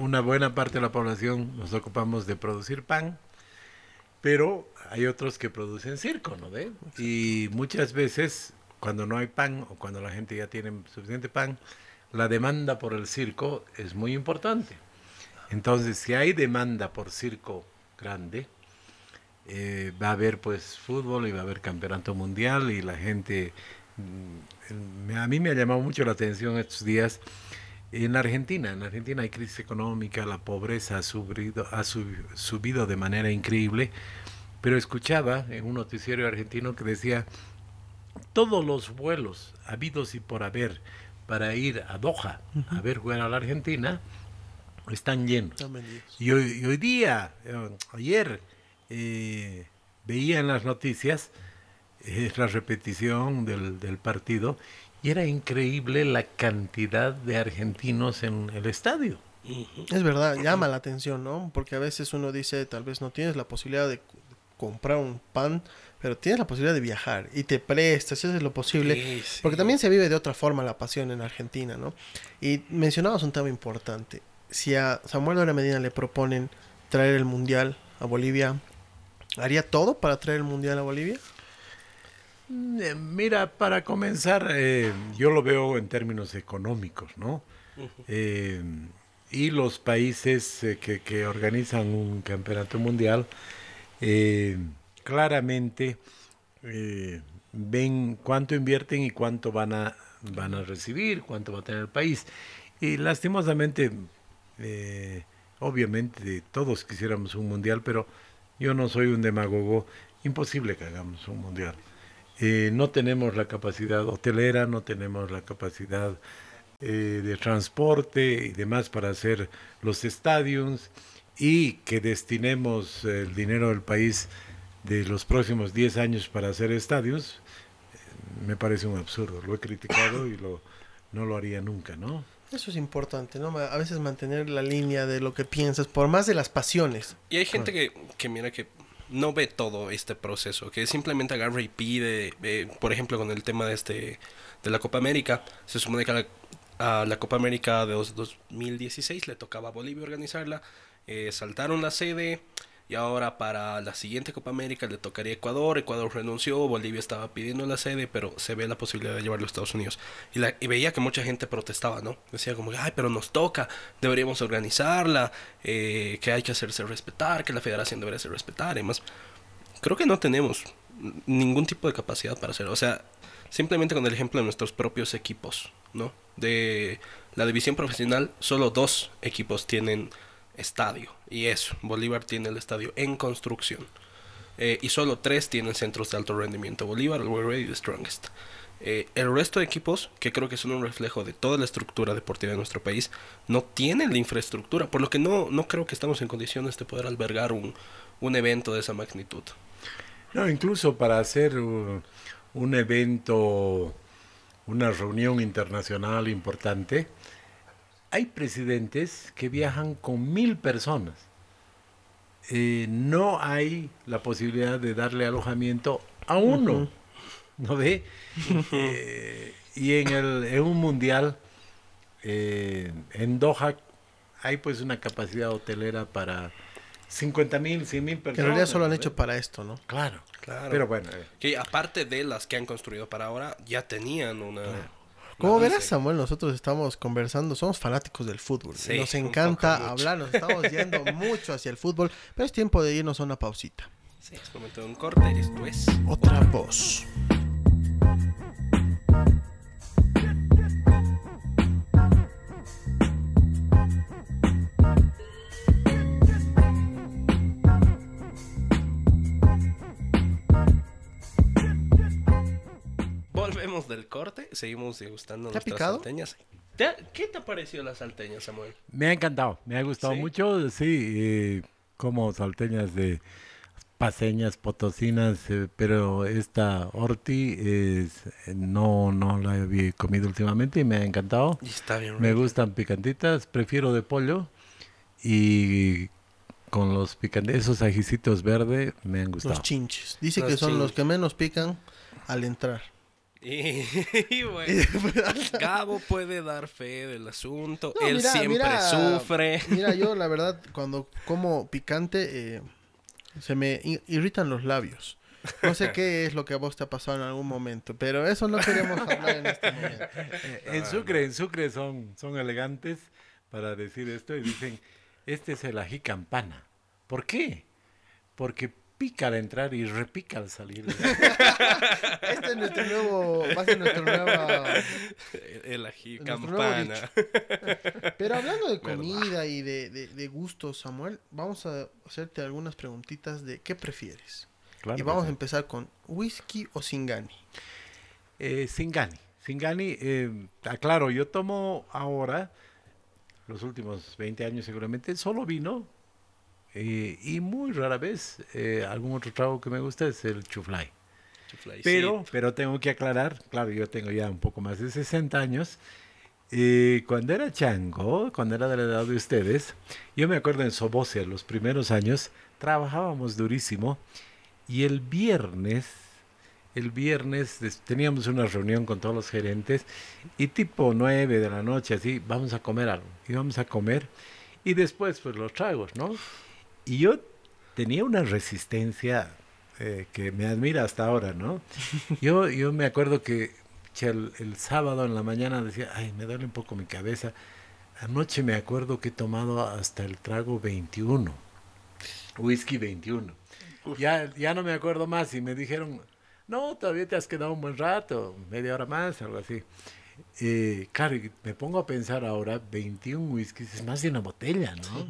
una buena parte de la población nos ocupamos de producir pan, pero hay otros que producen circo, ¿no ve? Y muchas veces, cuando no hay pan o cuando la gente ya tiene suficiente pan, la demanda por el circo es muy importante. Entonces, si hay demanda por circo grande, eh, va a haber pues fútbol y va a haber campeonato mundial y la gente mm, a mí me ha llamado mucho la atención estos días en la Argentina. En la Argentina hay crisis económica, la pobreza ha subido, ha sub- subido de manera increíble, pero escuchaba en un noticiero argentino que decía todos los vuelos habidos y por haber para ir a Doha a ver jugar a la Argentina están llenos. Están. Y hoy, y hoy día, eh, ayer, eh, veía en las noticias la repetición del, del partido y era increíble la cantidad de argentinos en el estadio. Es verdad, llama la atención, ¿no? Porque a veces uno dice, tal vez no tienes la posibilidad de comprar un pan, pero tienes la posibilidad de viajar y te prestas, haces lo posible. Sí, sí. Porque también se vive de otra forma la pasión en Argentina, ¿no? Y mencionabas un tema importante. Si a Samuel Dora Medina le proponen traer el mundial a Bolivia, ¿haría todo para traer el mundial a Bolivia? Mm, eh, Mira, para comenzar, eh, yo lo veo en términos económicos, ¿no? Eh, y los países eh, que, que organizan un campeonato mundial, eh, claramente eh, ven cuánto invierten y cuánto van a, van a recibir, cuánto va a tener el país. Y lastimosamente, eh, obviamente todos quisiéramos un mundial, pero yo no soy un demagogo, imposible que hagamos un mundial. Eh, no tenemos la capacidad hotelera, no tenemos la capacidad eh, de transporte y demás para hacer los estadios y que destinemos el dinero del país de los próximos 10 años para hacer estadios, eh, me parece un absurdo. Lo he criticado y lo, no lo haría nunca, ¿no? Eso es importante, ¿no? A veces mantener la línea de lo que piensas, por más de las pasiones. Y hay gente que, que mira que no ve todo este proceso, que simplemente agarra y pide, eh, por ejemplo, con el tema de este de la Copa América, se supone que a la, a la Copa América de dos- 2016 le tocaba a Bolivia organizarla, eh, saltaron la sede y ahora para la siguiente Copa América le tocaría Ecuador, Ecuador renunció, Bolivia estaba pidiendo la sede, pero se ve la posibilidad de llevarlo a Estados Unidos. Y, veía que mucha gente protestaba, ¿no? Decía como, ay, pero nos toca, deberíamos organizarla, eh, que hay que hacerse respetar, que la federación debería hacer respetar y más. Creo que no tenemos ningún tipo de capacidad para hacerlo. O sea, simplemente con el ejemplo de nuestros propios equipos, ¿no? De la división profesional, solo dos equipos tienen estadio. Y eso, Bolívar tiene el estadio en construcción. Eh, y solo tres tienen centros de alto rendimiento. Bolívar, el Ready y The Strongest. Eh, el resto de equipos, que creo que son un reflejo de toda la estructura deportiva de nuestro país, no tienen la infraestructura, por lo que no, no creo que estamos en condiciones de poder albergar un, un evento de esa magnitud. No, incluso para hacer uh, un evento, una reunión internacional importante, hay presidentes que viajan con mil personas. Eh, no hay la posibilidad de darle alojamiento a uno, ¿no ve? Eh, y en, el, en un mundial, eh, en Doha, hay pues una capacidad hotelera para 50 mil, 100 mil personas. Que en realidad solo han ¿no hecho para esto, ¿no? Claro, Claro. Pero bueno, eh, Que aparte de las que han construido para ahora, ya tenían una... Como verás. Samuel, nosotros estamos conversando, somos fanáticos del fútbol. Sí, nos encanta hablar, nos estamos yendo mucho hacia el fútbol, pero es tiempo de irnos a una pausita. Sí, es momento de un corte, esto es... Otra voz. Volvemos del corte, seguimos degustando ¿Te ha nuestras picado? salteñas. ¿Te ha- ¿Qué te ha parecido la salteña, Samuel? me ha encantado, me ha gustado ¿Sí? mucho, sí, eh, como salteñas de paseñas, potosinas, eh, pero esta orti es, eh, no, no la había comido últimamente y me ha encantado. Y está bien Me gustan picantitas, prefiero de pollo y con los picantes, esos ajicitos verdes me han gustado. Los chinches. Dice Los que son los que menos pican al entrar. Y, y bueno, Gabo puede dar fe del asunto. No, Él mira, siempre mira, sufre. Mira, yo la verdad, cuando como picante, eh, se me irritan los labios. No sé qué es lo que a vos te ha pasado en algún momento, pero eso no queremos hablar en este momento. Eh, En Sucre, en Sucre son, son elegantes para decir esto y dicen, este es el ají campana. ¿Por qué? Porque pica al entrar y repica al salir. Este es nuestro nuevo, va a ser nuestro nueva... El ají nuevo campana. Pero hablando de comida y de, de, de gustos, Samuel, vamos a hacerte algunas preguntitas de qué prefieres. Claro y vamos a empezar con whisky o singani. Eh, Singani. Singani, eh, aclaro, yo tomo ahora, los últimos 20 años seguramente, solo vino. Eh, y muy rara vez eh, algún otro trago que me gusta es el chuflay. Pero, pero tengo que aclarar, claro, yo tengo ya un poco más de 60 años. eh, cuando era chango, cuando era de la edad de ustedes, yo me acuerdo en Sobocia, los primeros años, trabajábamos durísimo y el viernes, el viernes teníamos una reunión con todos los gerentes y tipo 9 de la noche, así, vamos a comer algo. Íbamos a comer y después, pues los tragos, ¿no? Y yo tenía una resistencia eh, que me admira hasta ahora, ¿no? Yo, yo me acuerdo que el sábado en la mañana decía, ay, me duele un poco mi cabeza. Anoche me acuerdo que he tomado hasta el trago 21, whisky 21. Ya, ya no me acuerdo más y me dijeron, no, todavía te has quedado un buen rato, media hora más, algo así. Eh, claro, me pongo a pensar ahora, 21 whiskies es más de una botella, ¿no?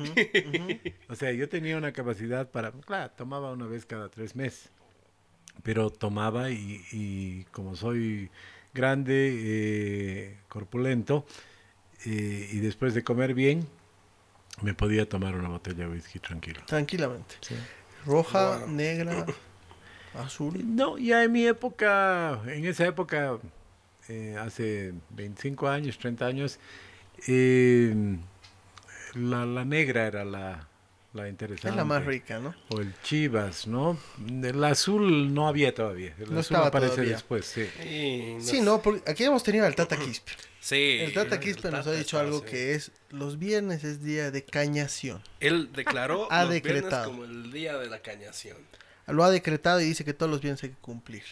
O sea, yo tenía una capacidad para, claro, tomaba una vez cada tres meses, pero tomaba y, y como soy grande, eh, corpulento, eh, y después de comer bien, me podía tomar una botella de whisky tranquilo. Tranquilamente. Roja, Wow. negra, azul. No, ya en mi época, en esa época, eh, hace 25 años, 30 años, Eh, la, la negra era la, la interesante. Es la más rica, ¿no? O el Chivas, ¿no? El azul no había todavía. El No azul estaba aparece todavía. después, sí. Sí, no Sí, sé. no, porque aquí hemos tenido al Tata Quispe. Sí. El Tata Quispe nos ha dicho está, algo sí. que es los viernes es día de cañación. Él declaró Ha los viernes decretado. como el día de la cañación. Lo ha decretado y dice que todos los viernes hay que cumplir.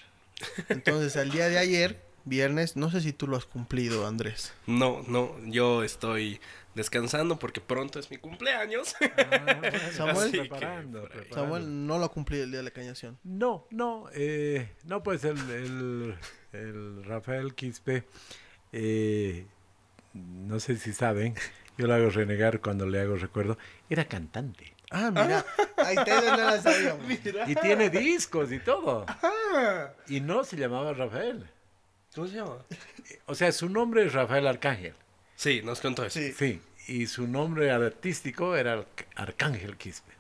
Entonces, al día de ayer, viernes, no sé si tú lo has cumplido, Andrés. No, no, yo estoy descansando porque pronto es mi cumpleaños. Preparando, ahí. preparando. Samuel no lo ha cumplido el día de la cañación. No, no, eh, no, pues el, el, el Rafael Quispe, eh, no sé si saben, yo lo hago renegar cuando le hago recuerdo, era cantante. Ah, mira, ahí te no la sabíamos. Y tiene discos y todo. Y no se llamaba Rafael. ¿Cómo se llama? O sea, su nombre es Rafael Arcángel. Sí, nos contó eso. Sí. Sí. Y su nombre artístico era Arc- Arcángel Quispe.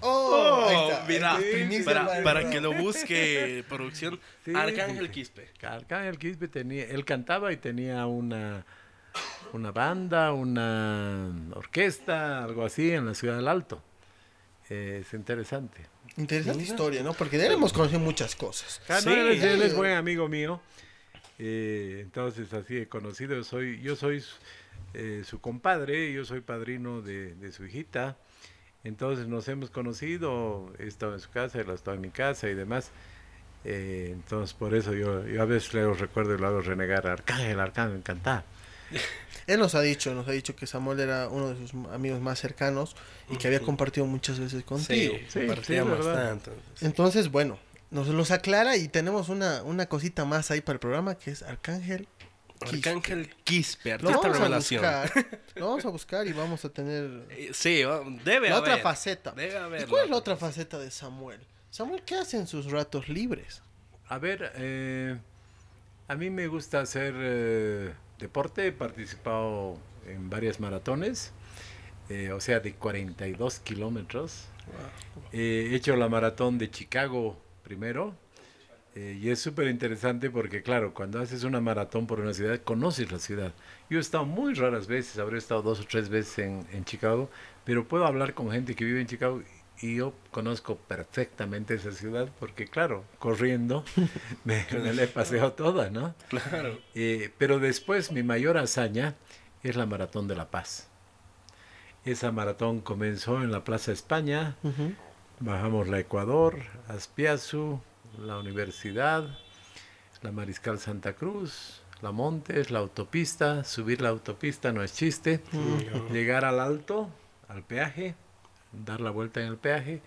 Oh, está. mira, para, para que lo busque producción, Sí, Arcángel sí. Quispe. Arcángel Quispe tenía, él cantaba y tenía una, una banda, una orquesta, algo así en la ciudad del Alto. Eh, es interesante. Interesante historia, ¿no? Porque de él hemos conocido muchas cosas. Ah, no, Sí. él, es, él es buen amigo mío. Eh, entonces así he conocido. Soy, yo soy su- eh, su compadre, yo soy padrino de, de su hijita. Entonces nos hemos conocido, he estado en su casa, él ha estado en mi casa y demás. Eh, entonces por eso yo, yo a veces le recuerdo y lo hago renegar. Arcángel, Arcángel, cantar. Él nos ha dicho, nos ha dicho que Samuel era uno de sus amigos más cercanos y que había compartido muchas veces contigo. Sí, Sí, sí, bastante. Entonces, bueno, nos los aclara y tenemos una, una cosita más ahí para el programa que es Arcángel. Arcángel Quispe, Lo artista vamos a revelación. buscar. Lo vamos a buscar y vamos a tener Eh, Sí, debe la haber. otra faceta. Debe haber. ¿Y cuál es la otra faceta de Samuel? Samuel, ¿qué hace en sus ratos libres? A ver, eh, a mí me gusta hacer eh, deporte, he participado en varias maratones, eh, o sea, de 42 kilómetros. Eh, he hecho la maratón de Chicago primero, eh, y es súper interesante porque, claro, cuando haces una maratón por una ciudad, conoces la ciudad. Yo he estado muy raras veces, habré estado dos o tres veces en, en Chicago, pero puedo hablar con gente que vive en Chicago y yo conozco perfectamente esa ciudad porque, claro, corriendo me, me la he paseado toda, ¿no? Claro. Eh, pero después mi mayor hazaña es la Maratón de la Paz. Esa maratón comenzó en la Plaza España, bajamos la Ecuador, Aspiazu, la Universidad, la Mariscal Santa Cruz, la Montes, la autopista, subir la autopista no es chiste, llegar al alto, al peaje, dar la vuelta en el peaje,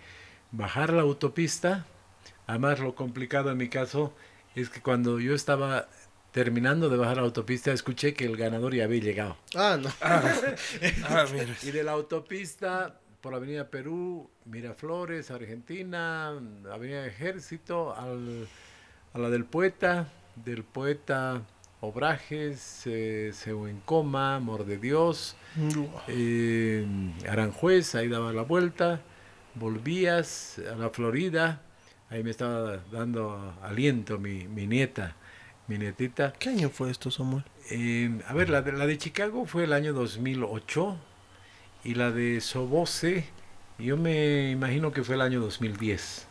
bajar la autopista. Además, lo complicado en mi caso es que cuando yo estaba terminando de bajar la autopista, escuché que el ganador ya había llegado. Ah, no. Ah, mira. Y de la autopista por Avenida Perú, Miraflores, Argentina, Avenida Ejército, al, a la del Poeta, del Poeta Obrajes, eh, Coma, Amor de Dios, eh, Aranjuez, ahí daba la vuelta, volvías a la Florida, ahí me estaba dando aliento mi, mi nieta, mi nietita. ¿Qué año fue esto, Samuel? Eh, a ver, la de, la de Chicago fue el año 2008 y la de Sobose, yo me imagino que fue el año 2010.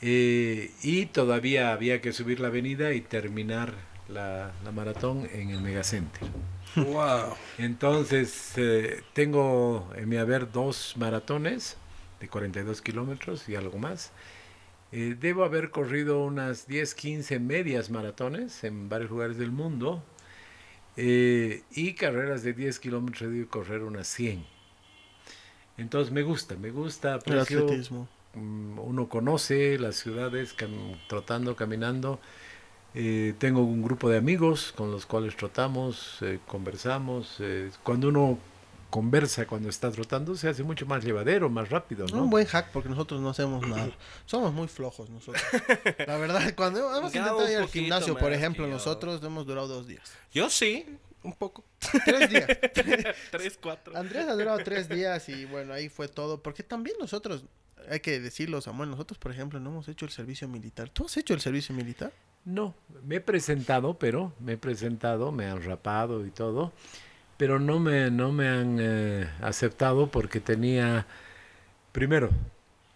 Eh, y todavía había que subir la avenida y terminar la, la maratón en el Megacenter. Wow. Entonces, eh, tengo en mi haber dos maratones de 42 kilómetros y algo más. Eh, debo haber corrido unas 10, 15 medias maratones en varios lugares del mundo. Eh, y carreras de 10 kilómetros debo correr unas 100. Entonces me gusta, me gusta, El aprecio, atletismo. mm, uno conoce las ciudades cam- trotando, caminando. Eh, tengo un grupo de amigos con los cuales trotamos, eh, conversamos. eh, cuando uno conversa cuando está trotando se hace mucho más llevadero, más rápido, ¿no? Un buen hack porque nosotros no hacemos nada. Somos muy flojos nosotros. La verdad, cuando hemos Ya intentado ir al gimnasio, por ejemplo, yo. nosotros hemos durado dos días. Yo sí, un poco. Tres días. Tres, cuatro. Andrés ha durado tres días y bueno, ahí fue todo. Porque también nosotros, hay que decirlo, Samuel, nosotros, por ejemplo, no hemos hecho el servicio militar. ¿Tú has hecho el servicio militar? No, me he presentado, pero me he presentado, me han rapado y todo, pero no me, no me han eh, aceptado porque tenía, primero,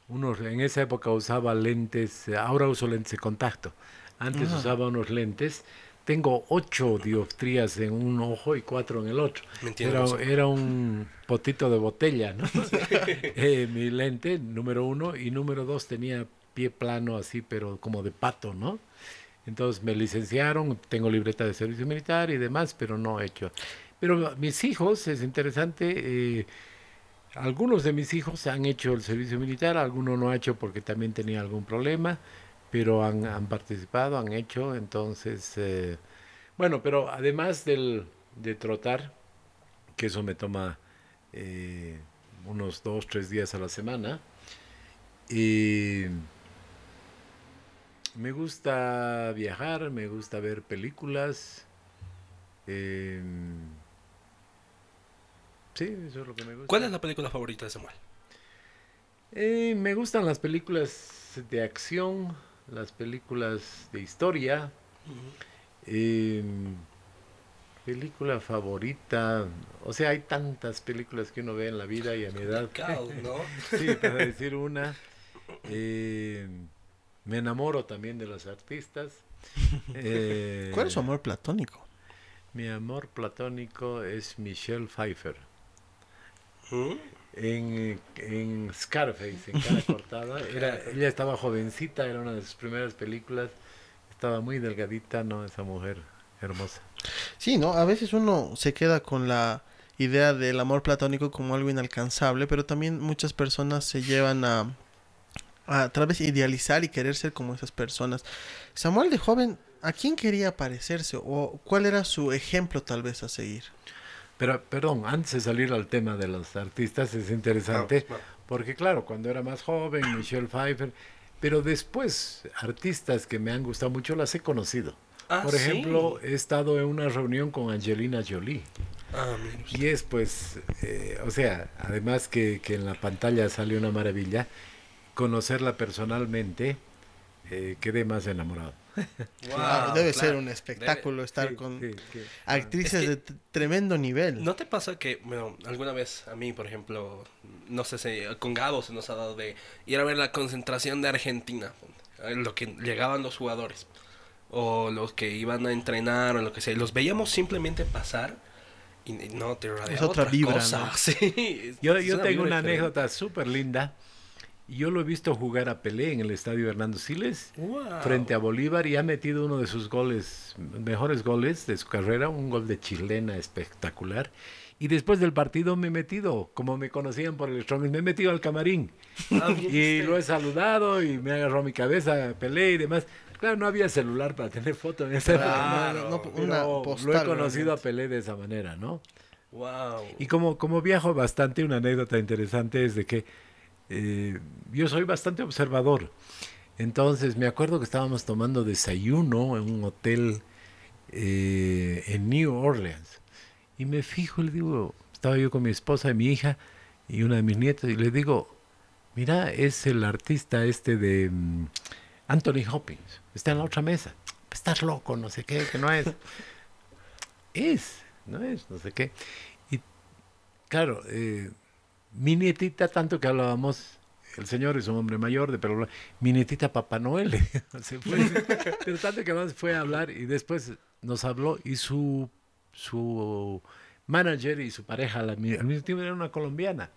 unos, en esa época usaba lentes, ahora uso lentes de contacto. Antes Ah. usaba unos lentes. Tengo ocho dioptrías en un ojo y cuatro en el otro. Era, era un potito de botella, ¿no? Eh, mi lente, número uno, y número dos tenía pie plano así, pero como de pato, ¿no? Entonces me licenciaron, tengo libreta de servicio militar y demás, pero no he hecho. Pero mis hijos, es interesante, eh, algunos de mis hijos han hecho el servicio militar, algunos no ha hecho porque también tenía algún problema, pero han, han participado, han hecho, entonces, eh, bueno, pero además del, de trotar, que eso me toma eh, unos dos, tres días a la semana, y me gusta viajar, me gusta ver películas. eh, sí, eso es lo que me gusta. ¿Cuál es la película favorita de Samuel? Eh, me gustan las películas de acción, las películas de historia. eh, película favorita. O sea, hay tantas películas que uno ve en la vida y a mi edad. ¿no? Sí, para decir una. eh, me enamoro también de los artistas. Eh, ¿Cuál es su amor platónico? Mi amor platónico es Michelle Pfeiffer. ¿Mm? En, en Scarface, en cara cortada. Era, ella estaba jovencita, era una de sus primeras películas. Estaba muy delgadita, ¿no? Esa mujer hermosa. Sí, ¿no? A veces uno se queda con la idea del amor platónico como algo inalcanzable, pero también muchas personas se llevan a, a vez idealizar y querer ser como esas personas. Samuel de joven, ¿a quién quería parecerse o cuál era su ejemplo tal vez a seguir? Pero, perdón, antes de salir al tema de los artistas, es interesante, porque claro, cuando era más joven, Michelle Pfeiffer, pero después, artistas que me han gustado mucho, las he conocido. Ah, Por sí. ejemplo, he estado en una reunión con Angelina Jolie. Ah. Y es pues, eh, o sea, además que, que en la pantalla sale una maravilla, conocerla personalmente, eh, quedé más enamorado. Claro, debe claro. ser un espectáculo estar Sí, con sí, sí. actrices Es que- de tremendo nivel. ¿No te pasa que, bueno, alguna vez a mí, por ejemplo, no sé si con Gabo se nos ha dado de ir a ver la concentración de Argentina, lo que llegaban los jugadores, o los que iban a entrenar, o lo que sea, los veíamos simplemente pasar y no te Es otra vibra, cosa, ¿no? sí, Yo, es yo tengo vibra una diferente. anécdota súper linda. Yo lo he visto jugar a Pelé en el estadio Hernando Siles Wow. frente a Bolívar y ha metido uno de sus goles, mejores goles de su carrera, un gol de chilena espectacular. Y después del partido me he metido, como me conocían por el Strong, me he metido al camarín. Ah, y este. lo he saludado y me agarró mi cabeza, Pelé y demás. Claro, no había celular para tener foto en esa época. Claro. No, pero una lo postal, he conocido a. Pelé de esa manera, ¿no? Wow. Y como, como viajo bastante, una anécdota interesante es de que eh, yo soy bastante observador. Entonces me acuerdo que estábamos tomando desayuno en un hotel eh, en New Orleans. Y me fijo, le digo, estaba yo con mi esposa y mi hija y una de mis nietas, y le digo, mira, es el artista este de mm, Anthony Hopkins, está en la otra mesa. Estás loco, no sé qué, que no es. es, no es, no sé qué. Y claro, eh, mi nietita, tanto que hablábamos, el señor es un hombre mayor de pelo mi nietita Papá Noel, se fue, pero tanto que más fue a hablar y después nos habló y su, su manager y su pareja al mi- mismo tiempo era una colombiana.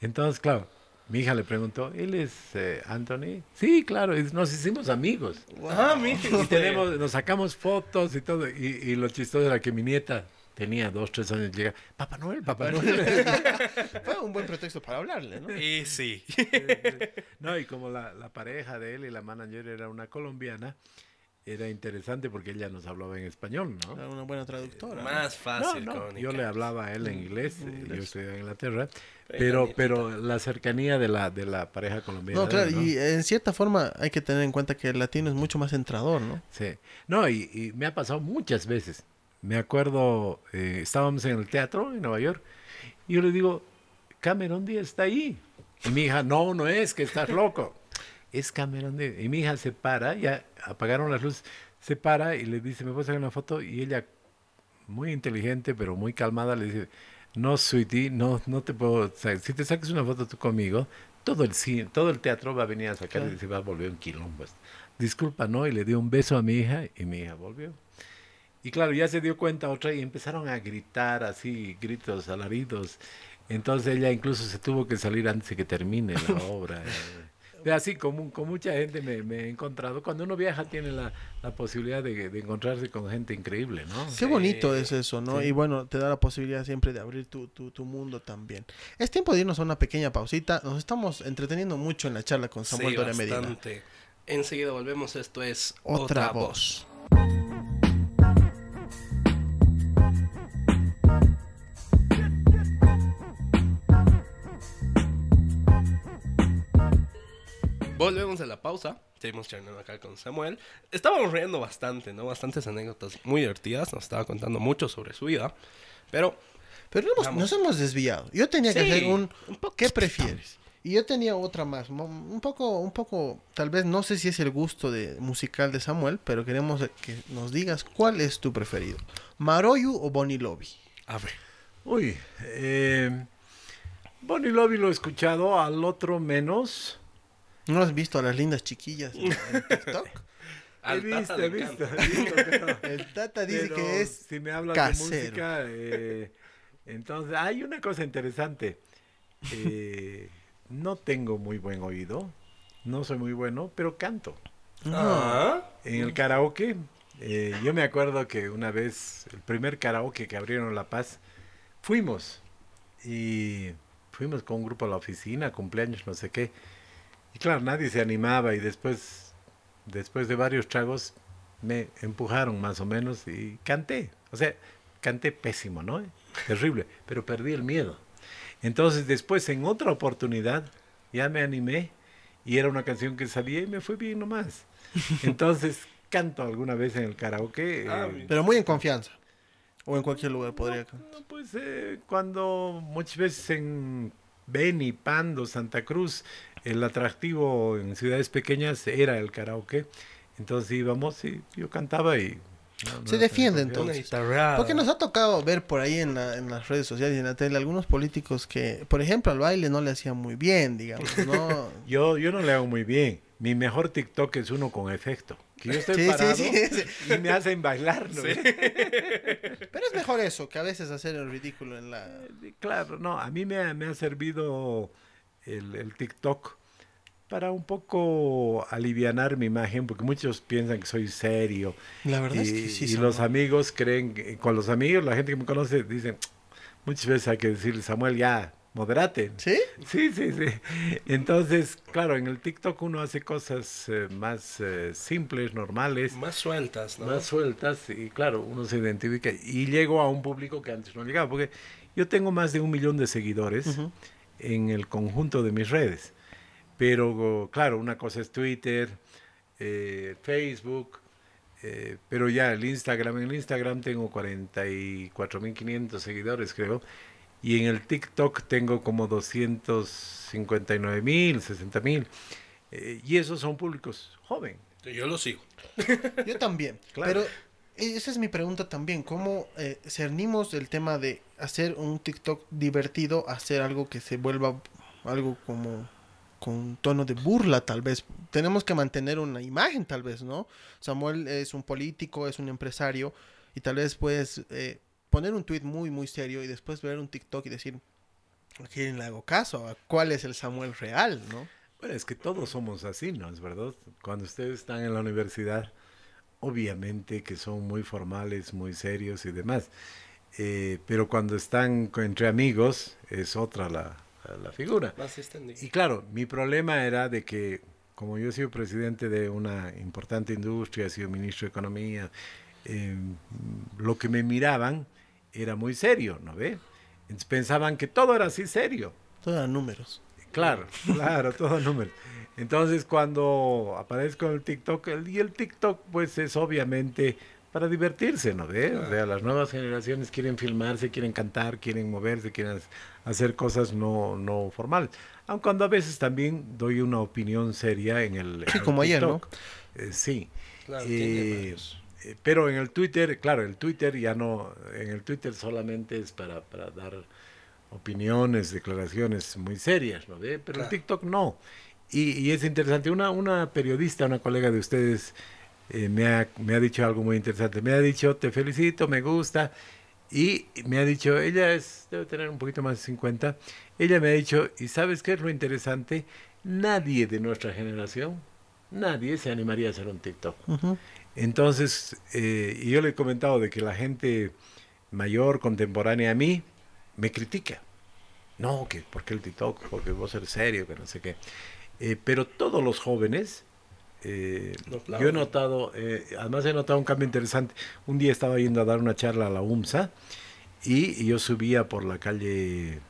Entonces, claro, mi hija le preguntó, ¿él es eh, Anthony? Sí, claro, y nos hicimos amigos. Ah, mire Y tenemos, nos sacamos fotos y todo. Y, y lo chistoso era que mi nieta tenía dos, tres años. Llega, Papá Noel, Papá Noel. Fue un buen pretexto para hablarle, ¿no? Y sí. no, y como la, la pareja de él y la manager era una colombiana, era interesante porque ella nos hablaba en español, ¿no? Era una buena traductora. ¿no? Más No, fácil no, comunicar. yo le hablaba a él en inglés, eh, yo estoy en Inglaterra, Pero pero, la cercanía de la, de la pareja colombiana. No, claro, ¿no? y en cierta forma hay que tener en cuenta que el latino es mucho más entrador, ¿no? Sí. No, y, y me ha pasado muchas veces. Me acuerdo, eh, estábamos en el teatro en Nueva York, y yo le digo, Cameron Díaz está ahí. Y mi hija, no, no es, que estás loco. Es Cameron Díaz. Y mi hija se para, ya apagaron las luces, se para y le dice, ¿me puedes sacar una foto? Y ella muy inteligente, pero muy calmada, le dice, no, sweetie, no, no te puedo, si te sacas una foto tú conmigo, todo el cine, todo el teatro va a venir a sacar y se va a volver un quilombo. Disculpa, ¿no? Y le dio un beso a mi hija y mi hija volvió. Y claro, ya se dio cuenta otra y empezaron a gritar así, gritos alaridos. Entonces ella incluso se tuvo que salir antes de que termine la obra. así como con mucha gente me, he encontrado. Cuando uno viaja tiene la, posibilidad de, encontrarse con gente increíble, ¿no? Qué bonito es eso, ¿no? Y bueno, te da la posibilidad siempre de abrir tu, tu, mundo también. Es tiempo de irnos a una pequeña pausita. Nos estamos entreteniendo mucho en la charla con Samuel sí, Doria Medina. Enseguida volvemos. Esto es Otra, voz. Volvemos a la pausa. Seguimos charlando acá con Samuel. Estábamos riendo bastante, ¿no? Bastantes anécdotas muy divertidas. Nos estaba contando mucho sobre su vida. Pero. Pero nos hemos desviado. Yo tenía que hacer un. ¿Qué prefieres? Y yo tenía otra más. Un poco, un poco. Tal vez no sé si es el gusto de, musical de Samuel. Pero queremos que nos digas cuál es tu preferido: ¿Maroyu o Bonnie Lobby? A ver. Uy. Eh, Bonnie Lobby lo he escuchado. Al otro menos. ¿No has visto a las lindas chiquillas en, TikTok? he visto, he visto, El Tata dice que es Si me hablas de música, eh, entonces hay una cosa interesante. Eh, no tengo muy buen oído, no soy muy bueno, pero canto. Ah. En el karaoke, eh, yo me acuerdo que una vez, el primer karaoke que abrieron La Paz, fuimos y fuimos con un grupo a la oficina, cumpleaños, no sé qué. Y claro, nadie se animaba y después, después de varios tragos, me empujaron más o menos y canté. O sea, canté pésimo, ¿no? Terrible, pero perdí el miedo. Entonces después, en otra oportunidad, ya me animé y era una canción que sabía y me fue bien nomás. Entonces canto alguna vez en el karaoke. Ah, eh, pero muy en confianza. O en cualquier lugar podría cantar. pues eh, cuando muchas veces en Beni, Pando, Santa Cruz, el atractivo en ciudades pequeñas era el karaoke. Entonces íbamos y yo cantaba y... se defiende entonces. Porque nos ha tocado ver por ahí en, las redes sociales y en la tele algunos políticos que, por ejemplo, al baile no le hacían muy bien, digamos. ¿no? yo, yo no le hago muy bien. Mi mejor TikTok es uno con efecto. Que yo estoy parado y me hacen bailar. ¿no? Pero es mejor eso que a veces hacer el ridículo en la... Eh, claro, no, a mí me, me ha servido el, TikTok para un poco alivianar mi imagen, porque muchos piensan que soy serio. La verdad y, es que sí. Y los amigos creen, que, con los amigos, la gente que me conoce, dicen, muchas veces hay que decirle, Samuel, ya, moderate. ¿Sí? Sí, sí, sí. Entonces, claro, en el TikTok uno hace cosas eh, más eh, simples, normales. Más sueltas, ¿no? Más sueltas, y claro, uno se identifica. Y llego a un público que antes no llegaba, porque yo tengo más de un millón de seguidores en el conjunto de mis redes. Pero claro, una cosa es Twitter, eh, Facebook, eh, pero ya el Instagram, en el Instagram tengo 44.500 seguidores creo, y en el TikTok tengo como 259.000, 60.000, eh, y esos son públicos jóvenes. Yo lo sigo. Yo también, pero esa es mi pregunta también, ¿cómo eh, cernimos el tema de hacer un TikTok divertido, hacer algo que se vuelva algo como con un tono de burla tal vez? Tenemos que mantener una imagen tal vez, ¿no? Samuel es un político, es un empresario y tal vez puedes eh, poner un tweet muy, muy serio y después ver un TikTok y decir, ¿a quién le hago caso? ¿Cuál es el Samuel real, no? Bueno, es que todos somos así, ¿no? Es verdad. Cuando ustedes están en la universidad obviamente que son muy formales, muy serios y demás. Eh, pero cuando están entre amigos es otra la, la figura. y claro, mi problema era de que, como yo he sido presidente de una importante industria, he sido ministro de Economía, em, lo que me miraban era muy serio, ¿no ve? Pensaban que todo era así serio. Todo eran números. Claro, claro, todo números. Entonces cuando aparezco en el TikTok, y el TikTok pues es obviamente para divertirse, ¿no? ¿Ve? O sea, las nuevas generaciones quieren filmarse, quieren cantar, quieren moverse, quieren hacer cosas no, no formales. Aun cuando a veces también doy una opinión seria en el... Sí, como ayer, ¿no? Eh, sí. Claro, eh, eh, pero en el Twitter, claro, el Twitter ya no, en el Twitter solamente es para, para dar opiniones, declaraciones muy serias, ¿no ve? Pero el TikTok no. Y, y, es interesante, una, una periodista, una colega de ustedes, eh, me, ha, me ha dicho algo muy interesante. Me ha dicho, te felicito, me gusta. Y me ha dicho, ella es, debe tener un poquito más de 50. Ella me ha dicho, ¿y sabes qué es lo interesante? Nadie de nuestra generación, nadie se animaría a hacer un TikTok. Entonces, eh, y yo le he comentado de que la gente mayor, contemporánea a mí, me critica. No, que porque el TikTok, porque vos eres serio, que no sé qué. Eh, pero todos los jóvenes, eh, yo he notado, eh, además he notado un cambio interesante. Un día estaba yendo a dar una charla a la UMSA y, y yo subía por la calle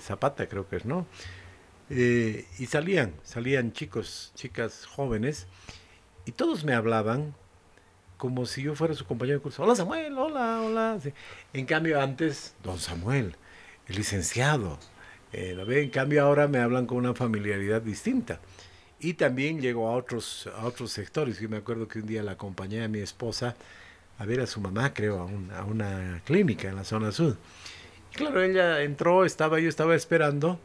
Zapata, creo que es, ¿no? Y salían, salían chicos, chicas jóvenes, y todos me hablaban como si yo fuera su compañero de curso. Hola Samuel, hola, hola. Sí. En cambio antes, don Samuel, el licenciado. Eh. En cambio ahora me hablan con una familiaridad distinta. Y también llego a otros, a otros sectores. Yo me acuerdo que un día la acompañé a mi esposa a ver a su mamá, creo, a, un, a una clínica en la zona sur. Claro, ella entró, estaba, yo estaba esperando,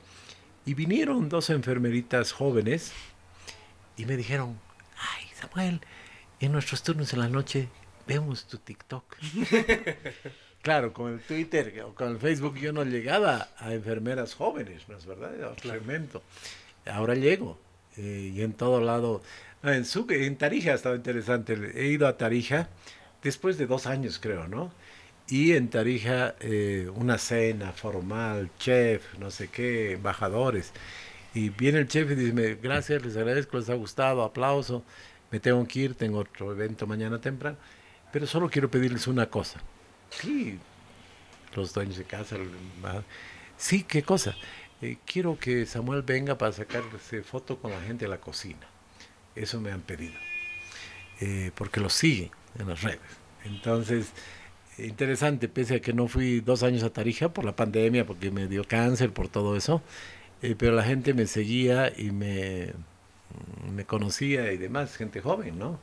y vinieron dos enfermeritas jóvenes y me dijeron, ay, Samuel, en nuestros turnos en la noche vemos tu TikTok. claro, con el Twitter o con el Facebook yo no llegaba a enfermeras jóvenes, ¿no es verdad? Era otro segmento. Ahora llego eh, y en todo lado. En, Sucre, en Tarija estaba interesante. He ido a Tarija después de dos años, creo, ¿no? Y en Tarija eh, una cena formal, chef, no sé qué, embajadores. Y viene el chef y dice, gracias, les agradezco, les ha gustado, aplauso. Me tengo que ir, tengo otro evento mañana temprano. Pero solo quiero pedirles una cosa. Sí, los dueños de casa. Sí, ¿qué cosa? Eh, quiero que Samuel venga para sacarse foto con la gente de la cocina. Eso me han pedido. Eh, porque lo siguen en las redes. Entonces, interesante, pese a que no fui dos años a Tarija por la pandemia, porque me dio cáncer, por todo eso, eh, pero la gente me seguía y me, me conocía y demás, gente joven, ¿no?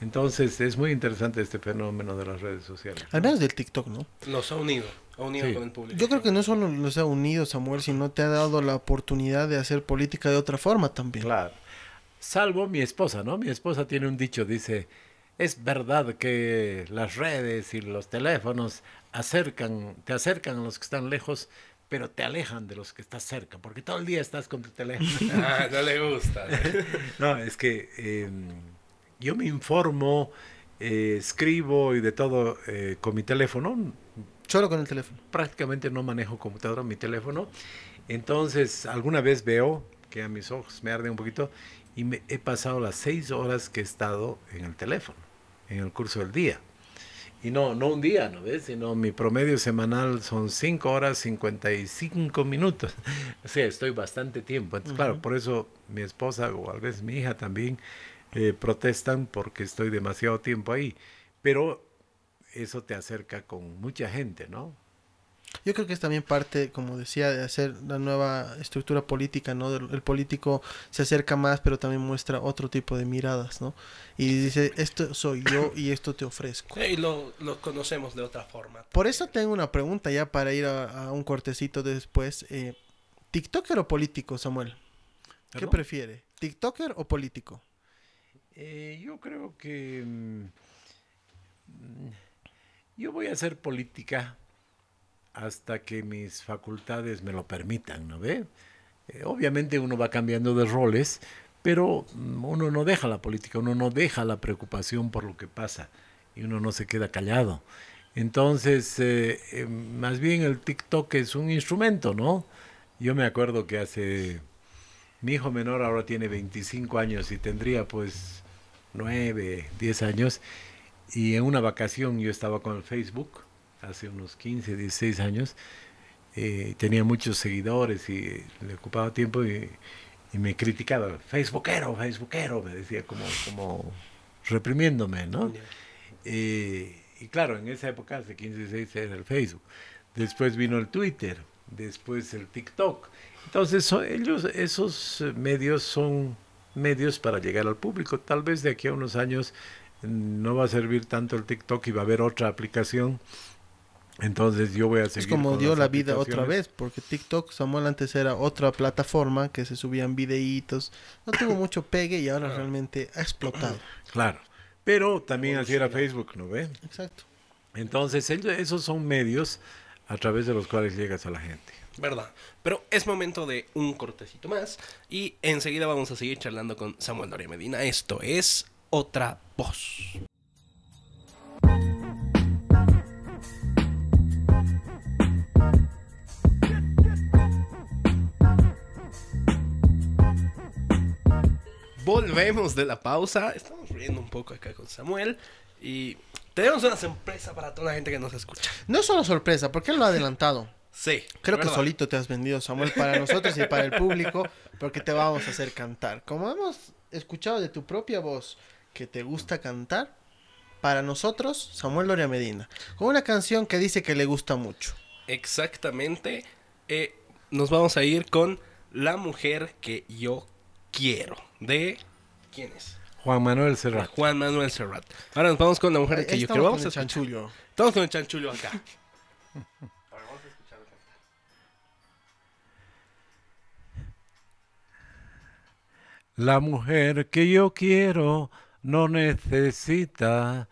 Entonces es muy interesante este fenómeno de las redes sociales. Al menos del TikTok, ¿no? Nos ha unido, ha unido Sí. con el público. Yo creo que no solo nos ha unido, Samuel, sino te ha dado la oportunidad de hacer política de otra forma también. Claro. Salvo mi esposa, ¿no? Mi esposa tiene un dicho, dice, es verdad que las redes y los teléfonos acercan, te acercan a los que están lejos, pero te alejan de los que estás cerca, porque todo el día estás con tu teléfono. Ah, no le gusta. no, es que eh, yo me informo, eh, escribo y de todo eh, con mi teléfono. Solo con el teléfono. Prácticamente no manejo computadora, mi teléfono. Entonces, alguna vez veo que a mis ojos me arde un poquito y me he pasado las seis horas que he estado en el teléfono, en el curso del día. Y no, no un día, ¿no ves? Sino mi promedio semanal son 5 horas 55 minutos. O sea, estoy bastante tiempo. Entonces, claro, por eso mi esposa o a veces mi hija también eh, protestan porque estoy demasiado tiempo ahí. Pero eso te acerca con mucha gente, ¿no? Yo creo que es también parte, como decía, de hacer la nueva estructura política, ¿no? El político se acerca más, pero también muestra otro tipo de miradas, ¿no? Y dice, esto soy yo y esto te ofrezco. Sí, y lo, lo conocemos de otra forma. Por eso tengo una pregunta ya para ir a, a un cortecito después. Eh, ¿TikToker o político, Samuel? ¿Qué ¿Perdón? prefiere? ¿TikToker o político? Eh, yo creo que mm, yo voy a hacer política hasta que mis facultades me lo permitan, ¿no ve? Eh, obviamente uno va cambiando de roles, pero mm, uno no deja la política, uno no deja la preocupación por lo que pasa y uno no se queda callado. Entonces, eh, más bien el TikTok es un instrumento, ¿no? Yo me acuerdo que hace mi hijo menor ahora tiene 25 años y tendría pues 9, 10 años. Y en una vacación yo estaba con Facebook, hace unos 15, 16 años. eh, tenía muchos seguidores y le ocupaba tiempo y, y me criticaba. Facebookero, Facebookero, me decía como, como reprimiéndome, ¿no? Eh, y claro, en esa época, hace 15, 16, era el Facebook. Después vino el Twitter, después el TikTok. Entonces, son- ellos, esos eh, medios son medios para llegar al público. Tal vez de aquí a unos años no va a servir tanto el TikTok y va a haber otra aplicación. Entonces yo voy a seguir. Es como dio la vida otra vez, porque TikTok, Samuel, antes era otra plataforma que se subían videitos. No tuvo mucho pegue y ahora realmente ha explotado. Claro. Pero también así era Facebook, ¿no ve? Exacto. Entonces, ellos- esos son medios a través de los cuales llegas a la gente. ¿Verdad? Pero es momento de un cortecito más y enseguida vamos a seguir charlando con Samuel Doria Medina. Esto es Otra Voz. Volvemos de la pausa. Estamos riendo un poco acá con Samuel y tenemos una sorpresa para toda la gente que nos escucha. No es una sorpresa, porque él lo ha adelantado. Sí. Creo que ¿verdad? solito te has vendido, Samuel, para nosotros y para el público, porque te vamos a hacer cantar. Como hemos escuchado de tu propia voz que te gusta cantar, para nosotros, Samuel Loria Medina, con una canción que dice que le gusta mucho. Exactamente. Eh, nos vamos a ir con La mujer que yo quiero. De. ¿Quién es? Juan Manuel Serrat. Juan Manuel Serrat. Ahora nos vamos con La mujer Ahí que yo estamos quiero. con Vamos a el chanchullo. Estamos con el chanchullo acá. Ahora vamos a escucharlo. La mujer que yo quiero no necesita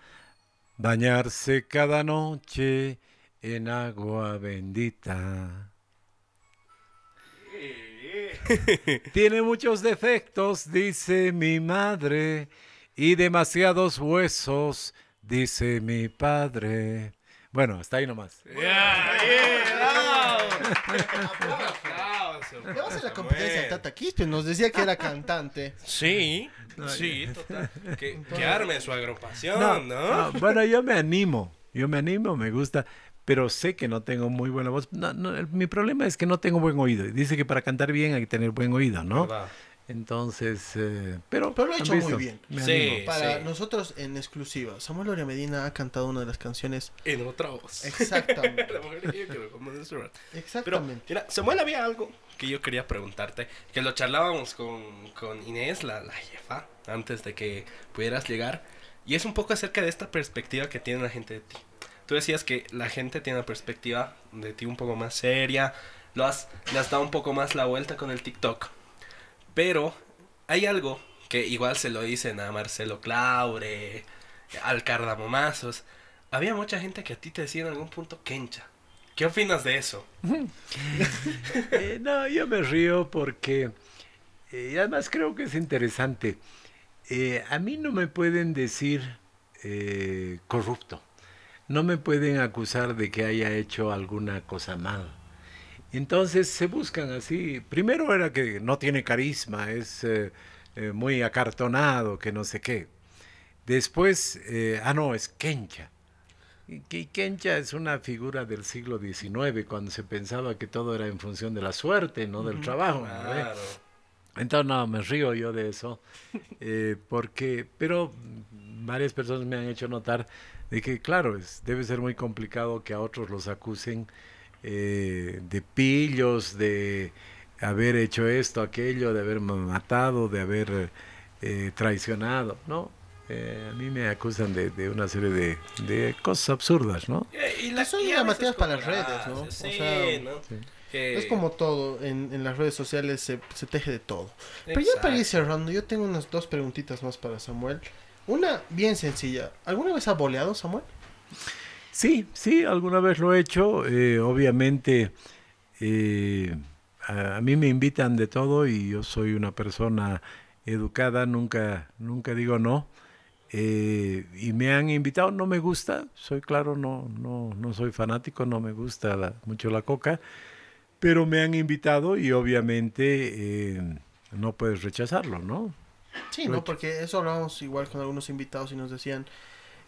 bañarse cada noche en agua bendita. Tiene muchos defectos, dice mi madre, y demasiados huesos, dice mi padre. Bueno, hasta ahí nomás. Le va a la competencia a Tata Quispe, nos decía que era cantante. Sí, sí, total. Que, que arme su agrupación, No, ¿no? no, bueno, yo me animo, yo me animo, me gusta, pero sé que no tengo muy buena voz. No, no, el- mi problema es que no tengo buen oído. Dice que para cantar bien hay que tener buen oído, ¿no? ¿Verdad? Entonces, eh, pero, Pero lo ha ¿han hecho muy visto? bien. Me Sí. animo. Para nosotros en exclusiva, Samuel Loria Medina ha cantado una de las canciones En otra voz. exactamente. La mujer que Serrat. Pero, Exactamente. mira, Samuel, había algo que yo quería preguntarte, que lo charlábamos con, con Inés, la, la jefa, antes de que pudieras llegar, y es un poco acerca de esta perspectiva que tiene la gente de ti. Tú decías que la gente tiene una perspectiva de ti un poco más seria, lo has, le has dado un poco más la vuelta con el TikTok, pero hay algo que igual se lo dicen a Marcelo Claure, al Cardamomazos, había mucha gente que a ti te decía en algún punto Kencha. ¿Qué opinas de eso? Eh, no, yo me río porque, eh, además creo que es interesante. Eh, a mí no me pueden decir corrupto, no me pueden acusar de que haya hecho alguna cosa mal. Entonces se buscan así. Primero era que no tiene carisma, es eh, eh, muy acartonado, que no sé qué. Después, eh, ah, no, es Kencha. Y Kencha es una figura del siglo XIX, cuando se pensaba que todo era en función de la suerte, no del trabajo. Entonces, no, me río yo de eso, eh, porque, pero varias personas me han hecho notar de que, claro, es, debe ser muy complicado que a otros los acusen eh, de pillos, de haber hecho esto, aquello, de haber ma- matado, de haber eh, traicionado, ¿no? Eh, a mí me acusan de, de una serie de, de cosas absurdas, ¿no? Y, Que son llamativas para las redes, ¿no? O Sí, sea, ¿no? sí. Es como todo, en, en las redes sociales se, se teje de todo. Pero ya para ir cerrando, yo tengo unas dos preguntitas más para Samuel. Una bien sencilla. ¿Alguna vez ha boleado, Samuel? Sí, sí, alguna vez lo he hecho. eh, obviamente, eh, a, mí me invitan de todo y yo soy una persona educada, nunca, nunca digo no. eh, y me han invitado, no me gusta, soy claro, no, no, no soy fanático, no me gusta mucho la coca, pero me han invitado y obviamente no puedes rechazarlo, ¿no? Sí, ¿no? Porque eso hablábamos igual con algunos invitados y nos decían,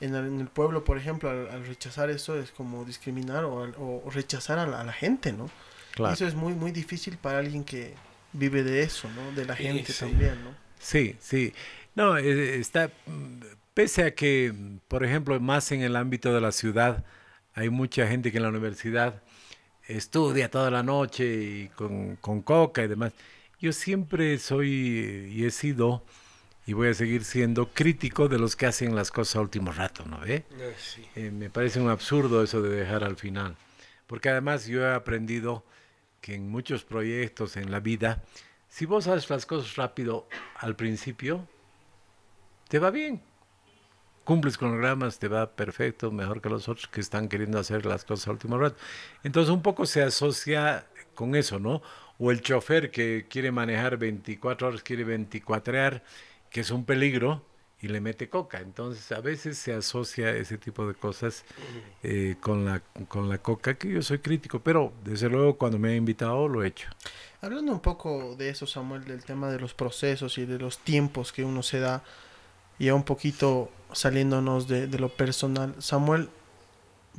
en el, en el pueblo, por ejemplo, al, al rechazar eso es como discriminar o, al- o rechazar a la, a la gente, ¿no? Claro. Eso es muy, muy difícil para alguien que vive de eso, ¿no? De la gente sí. también, ¿no? Sí, sí. No, eh, está, pese a que, por ejemplo, más en el ámbito de la ciudad, hay mucha gente que en la universidad estudia toda la noche y con, con coca y demás. Yo siempre soy y he sido y voy a seguir siendo crítico de los que hacen las cosas a último rato, ¿no ve? Ay, sí. Eh, me parece un absurdo eso de dejar al final. Porque además yo he aprendido que en muchos proyectos en la vida, si vos haces las cosas rápido al principio, te va bien. Cumples cronogramas, te va perfecto, mejor que los otros que están queriendo hacer las cosas al último rato. Entonces un poco se asocia con eso, ¿no? O el chofer que quiere manejar 24 horas, quiere 24 que es un peligro, y le mete coca. Entonces a veces se asocia ese tipo de cosas eh, con, la, con la coca, que yo soy crítico, pero desde luego cuando me ha invitado lo he hecho. Hablando un poco de eso, Samuel, del tema de los procesos y de los tiempos que uno se da, y ya un poquito saliéndonos de, de lo personal, Samuel,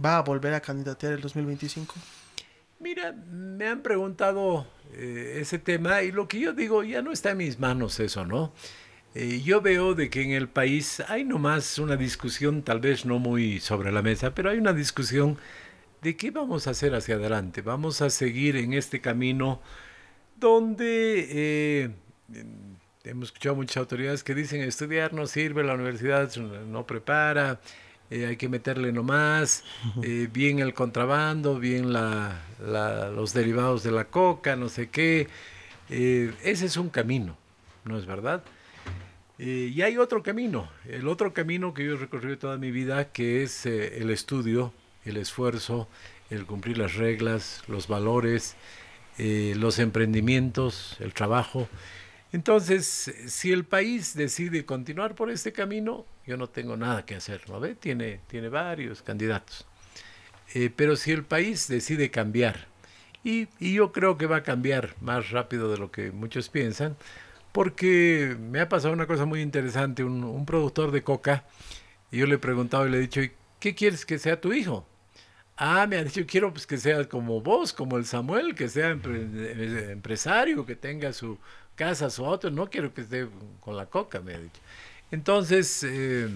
¿va a volver a candidatear el 2025? Mira, me han preguntado eh, ese tema y lo que yo digo, ya no está en mis manos eso, ¿no? Eh, yo veo de que en el país hay nomás una discusión, tal vez no muy sobre la mesa, pero hay una discusión de qué vamos a hacer hacia adelante. Vamos a seguir en este camino donde eh, hemos escuchado muchas autoridades que dicen estudiar no sirve, la universidad no prepara, eh, hay que meterle nomás, eh, bien el contrabando, bien la, la, los derivados de la coca, no sé qué. Eh, ese es un camino, ¿no es verdad? Eh, y hay otro camino, el otro camino que yo he recorrido toda mi vida, que es eh, el estudio, el esfuerzo, el cumplir las reglas, los valores, eh, los emprendimientos, el trabajo. Entonces, si el país decide continuar por este camino, yo no tengo nada que hacer, ¿no ve? Tiene, tiene varios candidatos. Pero si el país decide cambiar, y, y yo creo que va a cambiar más rápido de lo que muchos piensan, porque me ha pasado una cosa muy interesante. Un, un productor de coca, y yo le he preguntado y le he dicho, "¿Y ¿qué quieres que sea tu hijo? Ah, me ha dicho, quiero pues, que sea como vos, como el Samuel, que sea empre- eh, empresario, que tenga su casa, su auto. No quiero que esté con la coca, me ha dicho. Entonces, eh,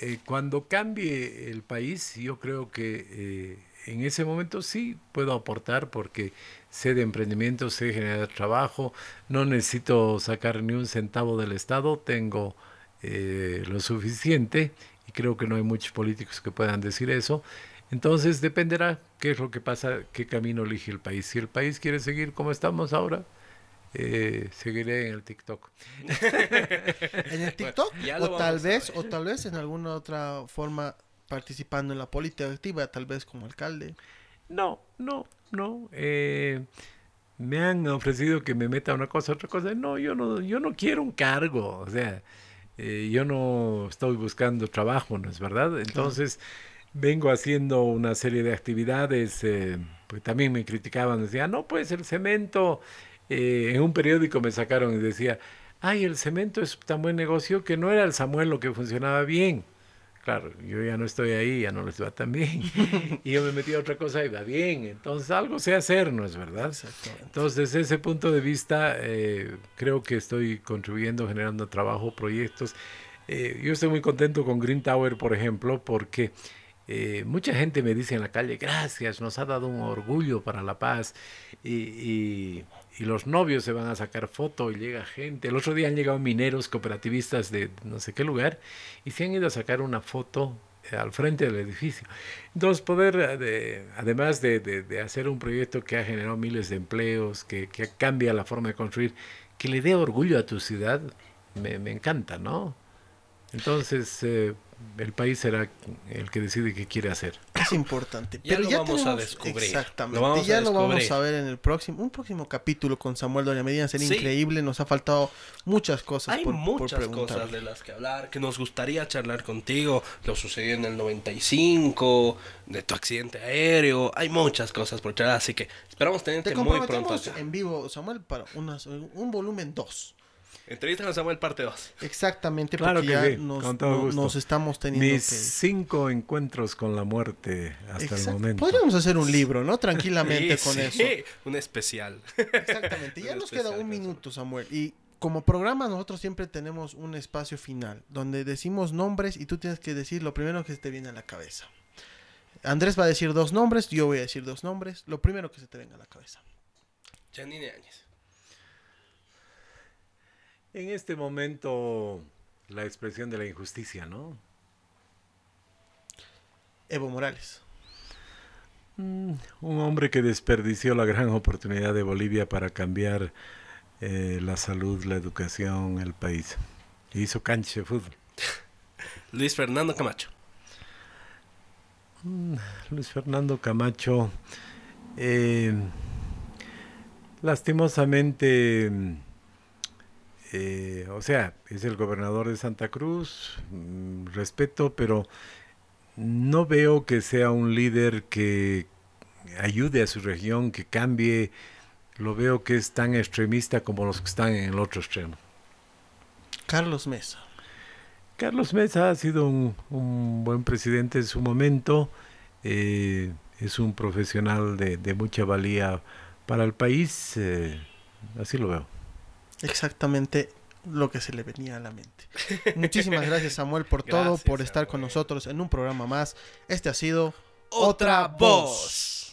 eh, cuando cambie el país, yo creo que eh, en ese momento sí puedo aportar porque sé de emprendimiento, sé generar trabajo, no necesito sacar ni un centavo del Estado, tengo eh, lo suficiente y creo que no hay muchos políticos que puedan decir eso. Entonces dependerá qué es lo que pasa, qué camino elige el país. Si el país quiere seguir como estamos ahora, eh, seguiré en el TikTok. ¿En el TikTok? o tal vez, o tal vez en alguna otra forma participando en la política activa, tal vez como alcalde. No, no, no. eh, me han ofrecido que me meta una cosa, otra cosa. No, yo no, yo no quiero un cargo. O sea, eh, yo no estoy buscando trabajo, ¿no es verdad? Entonces, vengo haciendo una serie de actividades. Eh, pues también me criticaban, decían, no, pues el cemento. eh, en un periódico me sacaron y decía, ay, el cemento es tan buen negocio que no era el Samuel lo que funcionaba bien. Claro, yo ya no estoy ahí, ya no les va tan bien. y yo me metí a otra cosa y va bien. Entonces algo sé hacer, ¿no es verdad? Entonces, desde ese punto de vista, eh, creo que estoy contribuyendo, generando trabajo, proyectos. Eh, yo estoy muy contento con Green Tower, por ejemplo, porque eh, mucha gente me dice en la calle, gracias, nos ha dado un orgullo para la paz. Y, y- y los novios se van a sacar foto y llega gente. El otro día han llegado mineros cooperativistas de no sé qué lugar y se han ido a sacar una foto eh, al frente del edificio. Entonces, poder, eh, de- además de, de- hacer un proyecto que ha generado miles de empleos, que, que cambia la forma de construir, que le dé orgullo a tu ciudad, me, me encanta, ¿no? Entonces, eh, el país será el que decide qué quiere hacer. Es importante. Ya Pero lo ya vamos a descubrir. Exactamente. Lo vamos a ya lo vamos a ver en el próximo, un próximo capítulo con Samuel Doña Medina. Sería Sí. increíble. Nos ha faltado muchas cosas Hay por, por muchas preguntar. cosas de las que hablar, que nos gustaría charlar contigo. Lo sucedió en el 95, de tu accidente aéreo. Hay muchas cosas por charlar, así que esperamos tenerte Te muy pronto. en vivo, Samuel, para unas- un volumen 2. Entrevista con Samuel parte 2. Exactamente, Claro porque que ya sí, nos, con todo gusto. nos estamos teniendo Mis que... cinco encuentros con la muerte hasta Exacto. el momento. Podríamos hacer un libro, ¿no? Tranquilamente Sí, con sí, eso. Un especial. Exactamente. Ya Un nos queda un minuto, Samuel. Y como programa nosotros siempre tenemos un espacio final donde decimos nombres y tú tienes que decir lo primero que se te viene a la cabeza. Andrés va a decir dos nombres, yo voy a decir dos nombres, lo primero que se te venga a la cabeza. Janine Áñez. En este momento, la expresión de la injusticia, ¿no? Evo Morales. Mm, un hombre que desperdició la gran oportunidad de Bolivia para cambiar eh, la salud, la educación, el país. Hizo cancha de fútbol. Luis Fernando Camacho. Mm, Luis Fernando Camacho, eh, lastimosamente, eh, o sea, es el gobernador de Santa Cruz, mm, respeto, pero no veo que sea un líder que ayude a su región, que cambie. Lo veo que es tan extremista como los que están en el otro extremo. Carlos Mesa. Carlos Mesa ha sido un, un buen presidente en su momento. Eh, es un profesional de, de, mucha valía para el país. Eh, así lo veo. Exactamente lo que se le venía a la mente. Muchísimas gracias Samuel por todo, por estar Samuel. con nosotros en un programa más. Este ha sido Otra Voz.